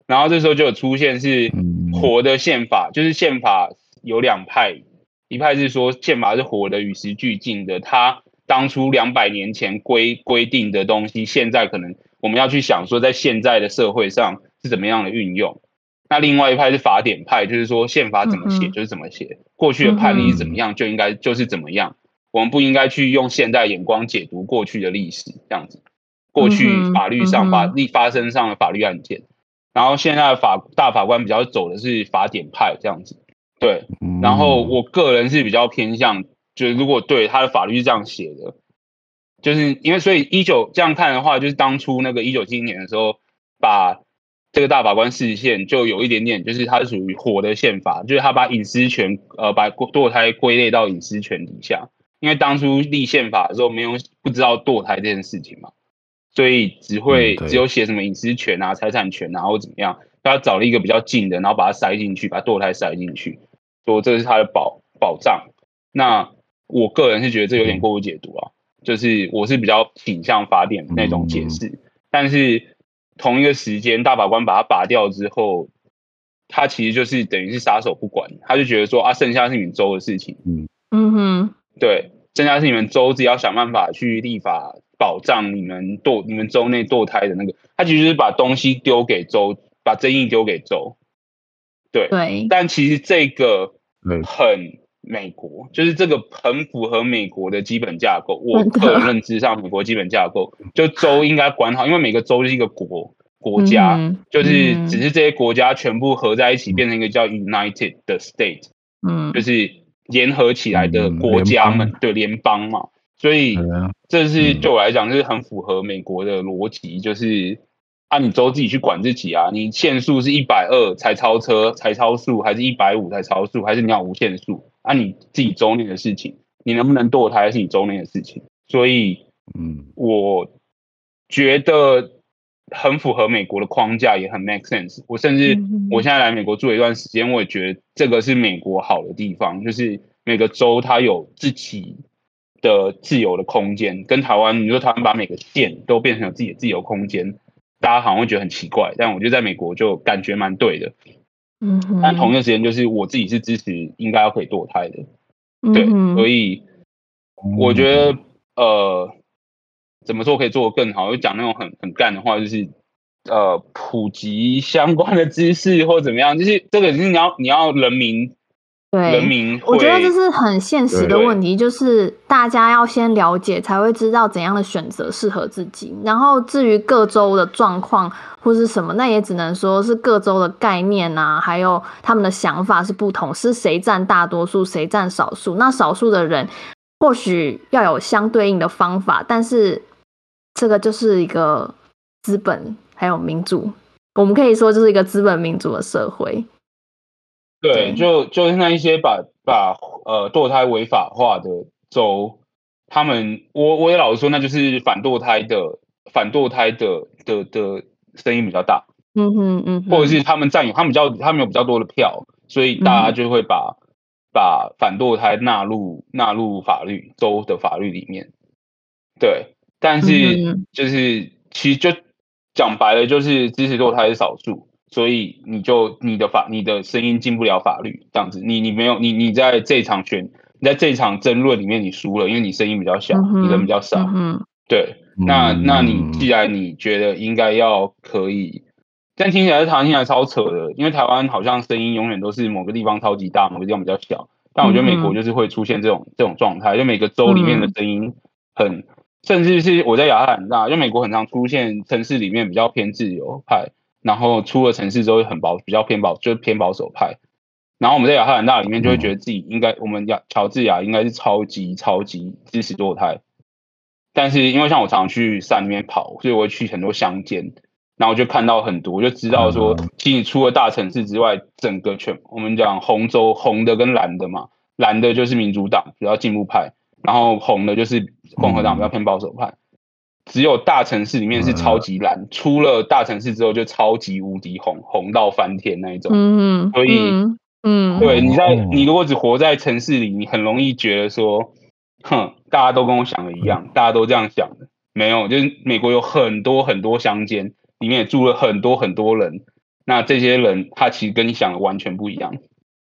然后这时候就有出现是活的宪法，就是宪法有两派，一派是说宪法是活的、与时俱进的，他当初两百年前规规定的东西，现在可能。我们要去想说，在现在的社会上是怎么样的运用。那另外一派是法典派，就是说宪法怎么写就是怎么写，过去的判例是怎么样就应该就是怎么样。我们不应该去用现代眼光解读过去的历史，这样子。过去法律上法律发生上的法律案件，然后现在的法大法官比较走的是法典派这样子。对，然后我个人是比较偏向，就是如果对他的法律是这样写的。就是因为，所以一九这样看的话，就是当初那个一九七一年的时候，把这个大法官释宪就有一点点，就是它是属于火的宪法，就是他把隐私权呃把堕胎归类到隐私权底下。因为当初立宪法的时候没有不知道堕胎这件事情嘛，所以只会只有写什么隐私权啊、财产权啊或怎么样，他找了一个比较近的，然后把它塞进去，把堕胎塞进去，说这是他的保保障。那我个人是觉得这有点过度解读啊。就是我是比较倾向法典那种解释，嗯，但是同一个时间，大法官把他拔掉之后，他其实就是等于是撒手不管，他就觉得说啊，剩下是你们州的事情，嗯。嗯哼，对，剩下是你们州自己要想办法去立法保障你们堕你们州内堕胎的那个，他其实是把东西丢给州，把争议丢给州，对对，但其实这个很。美国就是这个很符合美国的基本架构，我个人认知上，美国基本架构就州应该管好，因为每个州是一个国国家，嗯，就是只是这些国家全部合在一起变成一个叫 United 的 State，嗯，就是联合起来的国家们，对联邦嘛，所以这是对我来讲就是很符合美国的逻辑，就是。啊，你州自己去管自己啊！你限速是一百二才超车才超速，还是一百五才超速，还是你要无限速？啊，你自己周内的事情，你能不能堕胎是你周内的事情。所以，嗯，我觉得很符合美国的框架，也很 make sense。我甚至我现在来美国住了一段时间，我也觉得这个是美国好的地方，就是每个州它有自己的自由的空间，跟台湾，你说台湾把每个县都变成有自己的自由空间。大家好像会觉得很奇怪，但我觉得在美国就感觉蛮对的。嗯，但同一个时间就是我自己是支持应该要可以堕胎的。对，所以我觉得呃，怎么做可以做得更好？就讲那种很很干的话，就是呃，普及相关的知识或怎么样，就是这个就是你要你要人民。对，人民，我觉得这是很现实的问题，就是大家要先了解，才会知道怎样的选择适合自己。然后至于各州的状况或是什么，那也只能说是各州的概念啊，还有他们的想法是不同，是谁占大多数，谁占少数。那少数的人或许要有相对应的方法，但是这个就是一个资本还有民主，我们可以说这是一个资本民主的社会。对，就就是那一些把把呃堕胎违法化的州，他们我我也老实说，那就是反堕胎的反堕胎的的的声音比较大，嗯哼嗯哼，或者是他们占有他们比较他们有比较多的票，所以大家就会把、嗯、把反堕胎纳入纳入法律州的法律里面，对，但是就是、嗯、其实就讲白了，就是支持堕胎是少数。所以你就你的法你的声音进不了法律这样子，你你没有你你在这场选你在这场争论里面你输了，因为你声音比较小，嗯、你人比较少。嗯，对。那那你既然你觉得应该要可以，但听起来台湾听起来超扯的，因为台湾好像声音永远都是某个地方超级大，某个地方比较小。但我觉得美国就是会出现这种这种状态，就每个州里面的声音很，甚至是我在亚特兰大，就美国很常出现城市里面比较偏自由派。然后出了城市之后很保比较偏保，就是偏保守派。然后我们在亚特兰大里面就会觉得自己应该，嗯、我们亚乔治亚应该是超级超级支持堕胎。但是因为像我常常去山里面跑，所以我会去很多乡间，然后我就看到很多，我就知道说，其实除了大城市之外，整个全我们讲红州红的跟蓝的嘛，蓝的就是民主党比较进步派，然后红的就是共和党比较偏保守派。只有大城市里面是超级蓝，出了大城市之后就超级无敌红，红到翻天那一种。嗯，所以，嗯，对，你在你如果只活在城市里，你很容易觉得说，哼，大家都跟我想的一样，大家都这样想的。没有，就是美国有很多很多乡间，里面也住了很多很多人。那这些人他其实跟你想的完全不一样，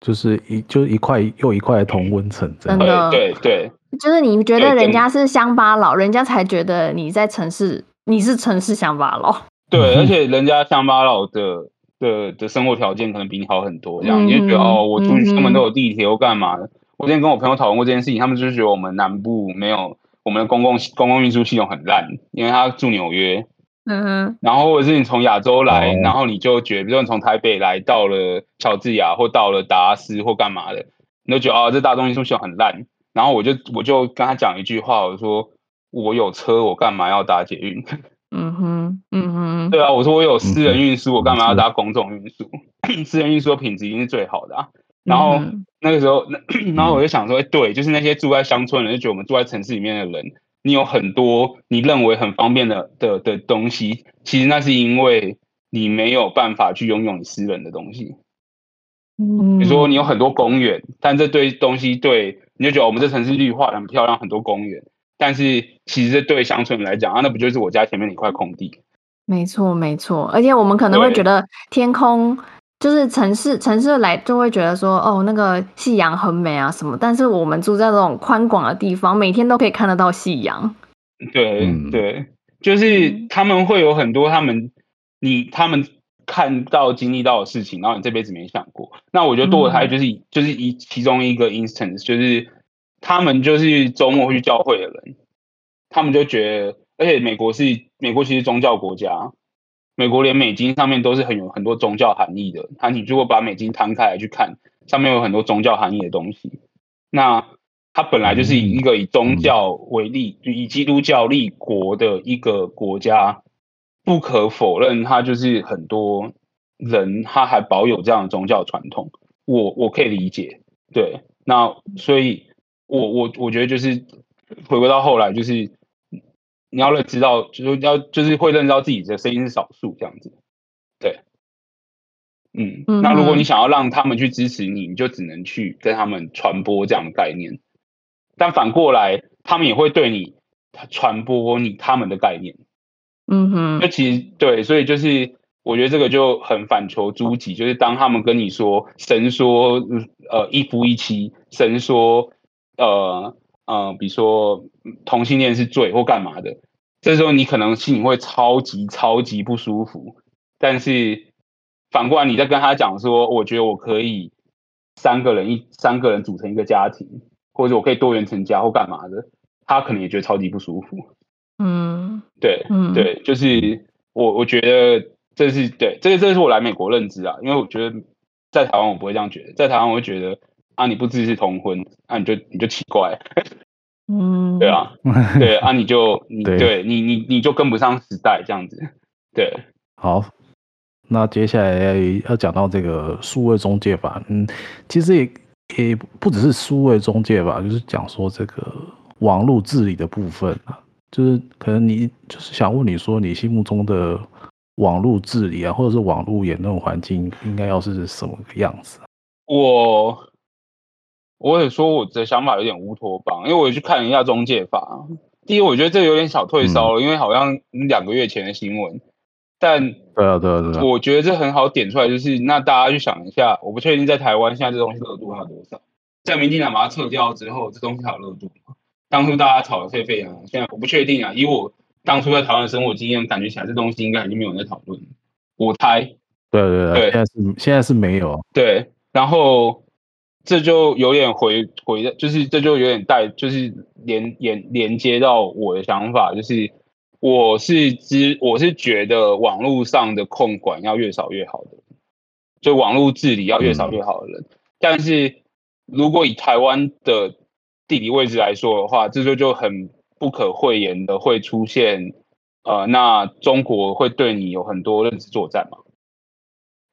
就是一就是一块又一块的同温层，真的，对对。就是你觉得人家是乡巴佬，人家才觉得你在城市，你是城市乡巴佬。对，而且人家乡巴佬的的的生活条件可能比你好很多，这样、嗯、你就觉得哦，我出去出门都有地铁，我干嘛的？我之前跟我朋友讨论过这件事情，他们就是觉得我们南部没有我们的公共公共运输系统很烂，因为他住纽约，嗯哼，然后或者是你从亚洲来，然后你就觉得，比如说你从台北来到了乔治亚或到了达斯或干嘛的，你就觉得啊，这大众运输系统很烂。然后我就我就跟他讲一句话，我说我有车，我干嘛要搭捷运？嗯哼，嗯哼，对啊，我说我有私人运输，我干嘛要搭公众运输？嗯、私人运输的品质一定是最好的啊。然后、嗯、那个时候，然后我就想说，对，就是那些住在乡村的人，就觉得我们住在城市里面的人，你有很多你认为很方便的的的东西，其实那是因为你没有办法去拥有你私人的东西。嗯，比如说你有很多公园，但这堆东西对。你就觉得我们这城市绿化很漂亮，很多公园，但是其实这对乡村来讲啊，那不就是我家前面的一块空地？没错，没错。而且我们可能会觉得天空就是城市，城市来就会觉得说，哦，那个夕阳很美啊什么。但是我们住在这种宽广的地方，每天都可以看得到夕阳。对对，就是他们会有很多他们你他们。看到经历到的事情，然后你这辈子没想过。那我觉得堕胎就是、嗯、就是一其中一个 instance，就是他们就是周末会去教会的人，他们就觉得，而且美国是美国其实宗教国家，美国连美金上面都是很有很多宗教含义的。他你如果把美金摊开来去看，上面有很多宗教含义的东西。那它本来就是以一个以宗教为例，就以基督教立国的一个国家。不可否认，他就是很多人他还保有这样的宗教传统，我我可以理解。对，那所以我我我觉得就是回归到后来，就是你要认知到，就是要就是会认知到自己的声音是少数这样子。对，嗯，那如果你想要让他们去支持你，你就只能去跟他们传播这样的概念，但反过来，他们也会对你传播你他们的概念。嗯哼，那其实对，所以就是我觉得这个就很反求诸己，就是当他们跟你说神说呃一夫一妻，神说呃呃比如说同性恋是罪或干嘛的，这时候你可能心里会超级超级不舒服。但是反过来你在跟他讲说，我觉得我可以三个人一三个人组成一个家庭，或者我可以多元成家或干嘛的，他可能也觉得超级不舒服。嗯，对，嗯，对，就是我，我觉得这是对，这个，这是我来美国认知啊，因为我觉得在台湾我不会这样觉得，在台湾我会觉得啊，你不支持同婚，那、啊、你就你就奇怪，嗯，对啊，对啊，你就 你对，对你你你就跟不上时代这样子，对，好，那接下来要讲到这个数位中介法，嗯，其实也也不只是数位中介法，就是讲说这个网络治理的部分啊。就是可能你就是想问你说，你心目中的网络治理啊，或者是网络言论环境，应该要是什么个样子？我我也说我的想法有点乌托邦，因为我去看了一下中介法。第一，我觉得这有点小退烧了，嗯、因为好像两个月前的新闻。但对啊对啊对啊，我觉得这很好点出来，就是那大家去想一下，我不确定在台湾现在这东西热度还有多少。在民进党把它撤掉之后，这东西还有热度吗？当初大家吵得沸沸扬扬，现在我不确定啊。以我当初在台湾的生活经验，感觉起来这东西应该已经没有人在讨论。我猜，对对对，现在是现在是没有。对，然后这就有点回回的，就是这就有点带，就是连连连接到我的想法，就是我是知我是觉得网络上的控管要越少越好的，就网络治理要越少越好的人。嗯、但是如果以台湾的地理位置来说的话，这就就很不可讳言的会出现，呃，那中国会对你有很多认知作战嘛。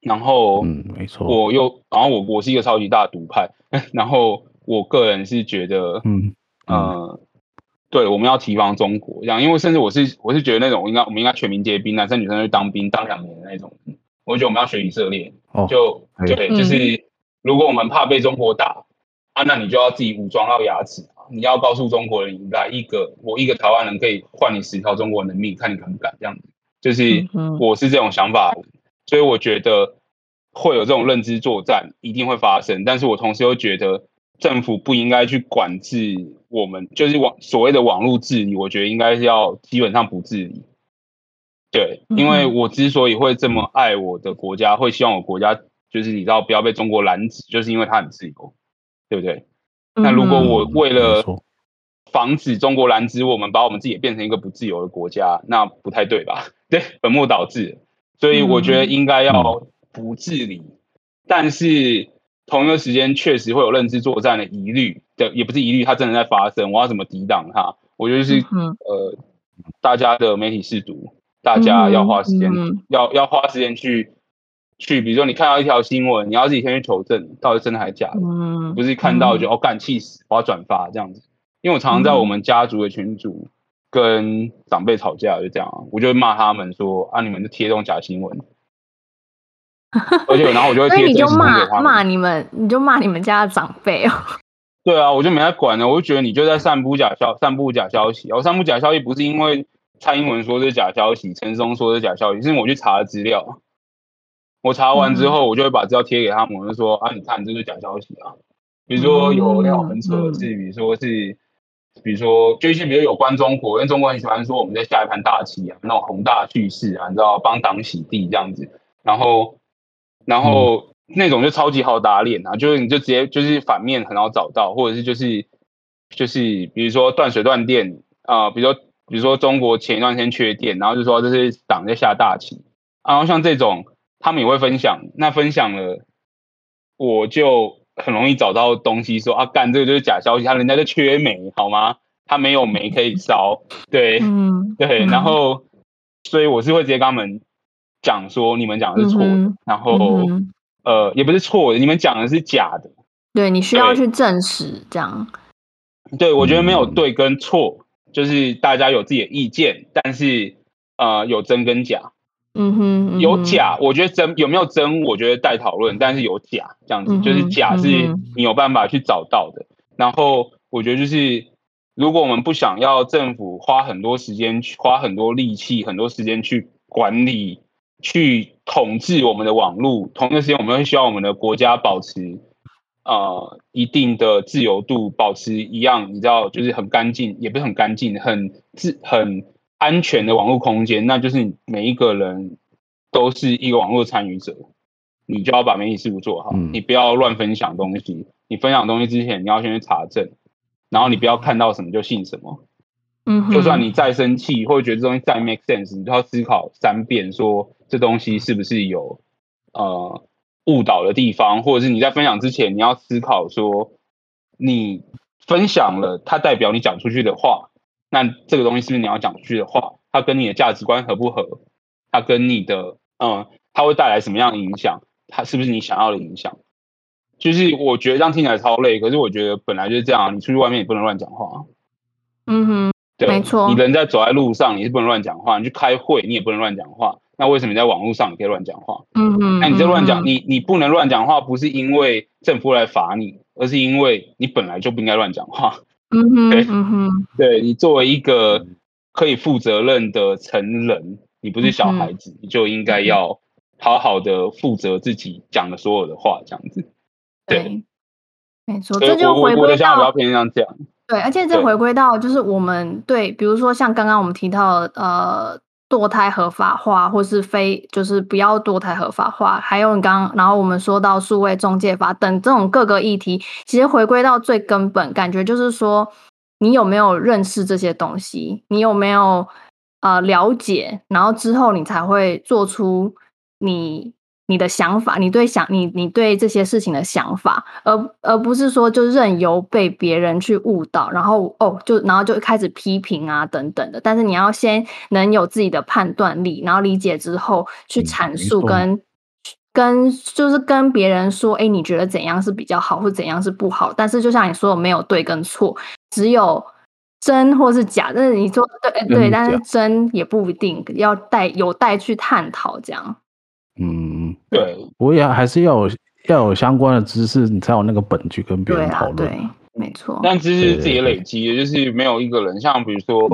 然后，嗯，没错，我又，然后我我是一个超级大独派，然后我个人是觉得，嗯，嗯呃，对，我们要提防中国这样，因为甚至我是我是觉得那种应该我们应该全民皆兵，男生女生去当兵当两年的那种，我觉得我们要学以色列，哦、就对，就是如果我们怕被中国打啊，那你就要自己武装到牙齿，你要告诉中国人，你来一个我一个台湾人可以换你十条中国人的命，看你敢不敢这样子，就是我是这种想法。嗯所以我觉得会有这种认知作战，一定会发生。但是我同时又觉得政府不应该去管制我们，就是网所谓的网络治理，我觉得应该是要基本上不治理。对，因为我之所以会这么爱我的国家，会希望我国家就是你知道不要被中国拦止，就是因为它很自由，对不对？那如果我为了防止中国拦止我们，把我们自己也变成一个不自由的国家，那不太对吧？对，本末倒置。所以我觉得应该要不治理，嗯、但是同一个时间确实会有认知作战的疑虑的，也不是疑虑，它真的在发生。我要怎么抵挡它？我觉得是、嗯、呃，大家的媒体试读，大家要花时间，嗯、要要花时间去去，比如说你看到一条新闻，你要自己先去求证，到底真的还是假的，嗯、不是看到就、嗯、哦干气死，我要转发这样子。因为我常常在我们家族的群组。嗯跟长辈吵架就这样啊，我就会骂他们说啊，你们就贴这种假新闻，而且然后我就会贴，你就骂骂你们，你就骂你们家的长辈哦。对啊，我就没在管了，我就觉得你就在散布假消，散布假消息。我散布假消息不是因为蔡英文说是假消息，陈松说是假消息，是因为我去查了资料。我查完之后，我就会把资料贴给他们，我就说啊，你看这是假消息啊。比如说有那种很扯的字，比如说是。比如说，就一些比如有关中国，因为中国很喜欢说我们在下一盘大棋啊，那种宏大叙事啊，你知道，帮党洗地这样子，然后，然后那种就超级好打脸啊，就是你就直接就是反面很好找到，或者是就是就是比如说断水断电啊、呃，比如说比如说中国前一段时间缺电，然后就说这是党在下大棋，然后像这种他们也会分享，那分享了我就。很容易找到东西说啊，干这个就是假消息，他人家就缺煤，好吗？他没有煤可以烧，对，嗯、对，然后所以我是会直接跟他们讲说，你们讲的是错的，嗯、然后、嗯、呃，也不是错的，你们讲的是假的，对，你需要去证实这样。对，我觉得没有对跟错，就是大家有自己的意见，但是呃，有真跟假。嗯哼，有假，我觉得真有没有真，我觉得待讨论。但是有假这样子，嗯、就是假是你有办法去找到的。嗯、然后我觉得就是，如果我们不想要政府花很多时间去花很多力气、很多时间去管理、去统治我们的网络，同一个时间我们会需要我们的国家保持呃一定的自由度，保持一样，你知道，就是很干净，也不是很干净，很自很。安全的网络空间，那就是每一个人都是一个网络参与者，你就要把媒体事务做好，嗯、你不要乱分享东西。你分享东西之前，你要先去查证，然后你不要看到什么就信什么。嗯，就算你再生气，或者觉得这东西再 make sense，你都要思考三遍，说这东西是不是有呃误导的地方，或者是你在分享之前，你要思考说，你分享了，它代表你讲出去的话。那这个东西是不是你要讲出去的话？它跟你的价值观合不合？它跟你的嗯，它会带来什么样的影响？它是不是你想要的影响？就是我觉得这样听起来超累，可是我觉得本来就是这样。你出去外面也不能乱讲话。嗯哼，对，没错。你人在走在路上，你是不能乱讲话。你去开会，你也不能乱讲话。那为什么你在网络上你可以乱讲话？嗯哼，那你在乱讲，你你不能乱讲话，不是因为政府来罚你，而是因为你本来就不应该乱讲话。嗯哼，对，嗯哼，对，你作为一个可以负责任的成人，你不是小孩子，你就应该要好好的负责自己讲的所有的话，这样子。对，没错，这就回归到比较偏向这样。对，而且这回归到就是我们对，比如说像刚刚我们提到呃。堕胎合法化，或是非就是不要堕胎合法化，还有你刚，然后我们说到数位中介法等这种各个议题，其实回归到最根本，感觉就是说，你有没有认识这些东西？你有没有呃了解？然后之后你才会做出你你的想法，你对想你你对这些事情的想法，而而不是说就任由被别人去误导，然后哦就然后就开始批评啊等等的。但是你要先能有自己的判断力，然后理解之后去阐述跟、嗯、跟就是跟别人说，哎，你觉得怎样是比较好，或怎样是不好？但是就像你说的，没有对跟错，只有真或是假。但是你说对对，但是真也不一定要带有待去探讨这样。嗯，对，我也还是要有要有相关的知识，你才有那个本去跟别人讨论。对，对，没错。但知识自己累积的，就是没有一个人，像比如说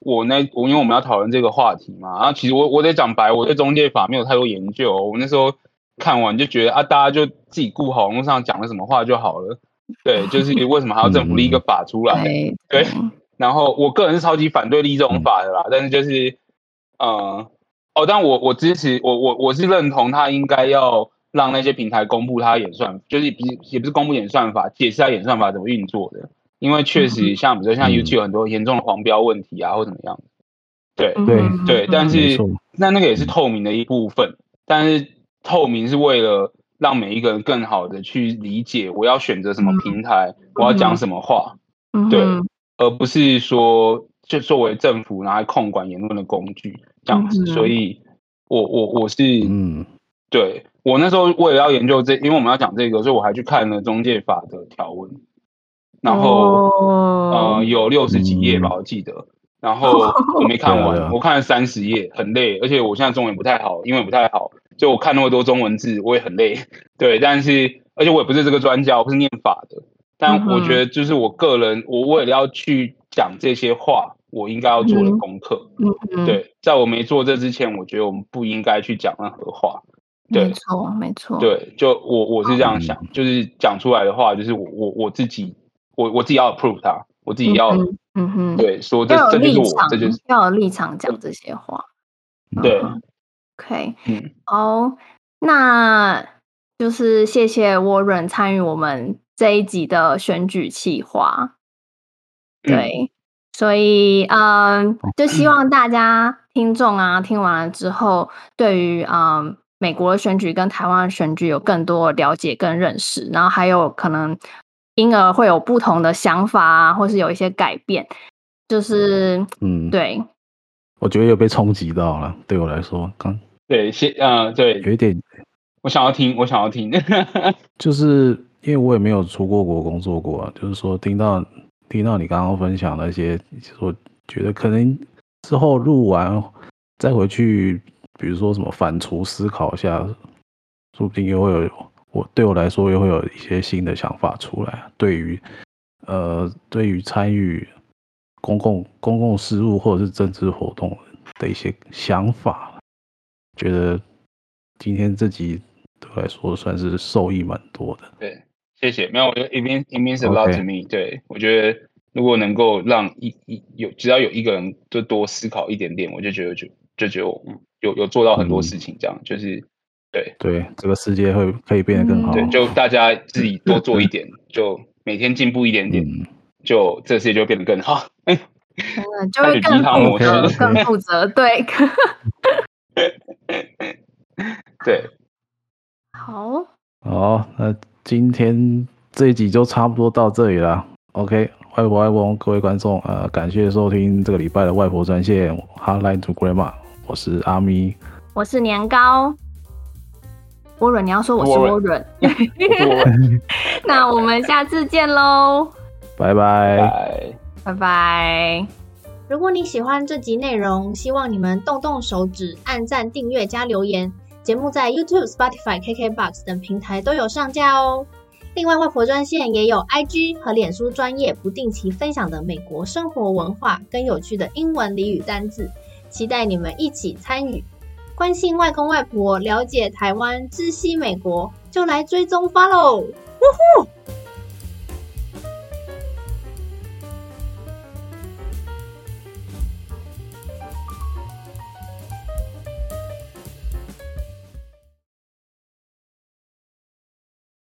我那我，因为我们要讨论这个话题嘛，然后其实我我得讲白，我对中介法没有太多研究。我那时候看完就觉得啊，大家就自己顾好网络上讲了什么话就好了。对，就是为什么还要政府立一个法出来？嗯、对。然后我个人是超级反对立这种法的啦，嗯、但是就是呃。哦，但我我支持我我我是认同他应该要让那些平台公布他演算，就是不是也不是公布演算法，解释他演算法怎么运作的。因为确实像比如说像 YouTube 有很多严重的黄标问题啊，或怎么样。对对对，但是那那个也是透明的一部分，但是透明是为了让每一个人更好的去理解我要选择什么平台，我要讲什么话，对，而不是说就作为政府拿来控管言论的工具。这样子，所以我我我是嗯，对我那时候为了要研究这，因为我们要讲这个，所以我还去看了中介法的条文，然后、哦、呃有六十几页吧，我记得，然后 我没看完，我看了三十页，很累，而且我现在中文不太好，英文不太好，就我看那么多中文字，我也很累，对，但是而且我也不是这个专家，我不是念法的，但我觉得就是我个人，我为了要去讲这些话。我应该要做的功课，嗯嗯，对，在我没做这之前，我觉得我们不应该去讲任何话，对，没错，没错，对，就我我是这样想，就是讲出来的话，就是我我我自己，我我自己要 approve 它，我自己要，嗯哼，对，说这这就是我，这就是要有立场讲这些话，对，OK，嗯，好，那就是谢谢 Warren 参与我们这一集的选举企划，对。所以，嗯，就希望大家听众啊，听完了之后，对于嗯美国的选举跟台湾的选举有更多的了解跟认识，然后还有可能因而会有不同的想法啊，或是有一些改变。就是，嗯，对，我觉得有被冲击到了，对我来说，刚对，先，嗯，对，有一点，我想要听，我想要听，就是因为我也没有出过国工作过，就是说听到。听到你刚刚分享那些，我觉得可能之后录完再回去，比如说什么反刍思考一下，说不定又会有我对我来说又会有一些新的想法出来。对于呃，对于参与公共公共事务或者是政治活动的一些想法，觉得今天这集对我来说算是受益蛮多的。对。谢谢，没有，我觉得 it means it means a lot to me。对，我觉得如果能够让一一有只要有一个人就多思考一点点，我就觉得就就觉得我有有做到很多事情，这样、嗯、就是对对，这个世界会可以变得更好。对，就大家自己多做一点，就每天进步一点点，嗯、就这个世界就会变得更好。嗯，就会更负责，更负责。对，对，好，好，那。今天这一集就差不多到这里了。OK，外婆外公，各位观众，呃，感谢收听这个礼拜的外婆专线 Hotline to Grandma。我是阿咪，我是年糕。沃伦，你要说我是沃伦。那我们下次见喽，拜拜，拜拜。如果你喜欢这集内容，希望你们动动手指，按赞、订阅、加留言。节目在 YouTube、Spotify、KKBox 等平台都有上架哦。另外，外婆专线也有 IG 和脸书专业不定期分享的美国生活文化跟有趣的英文俚语单字，期待你们一起参与。关心外公外婆，了解台湾，知悉美国，就来追踪 Follow。呜呼！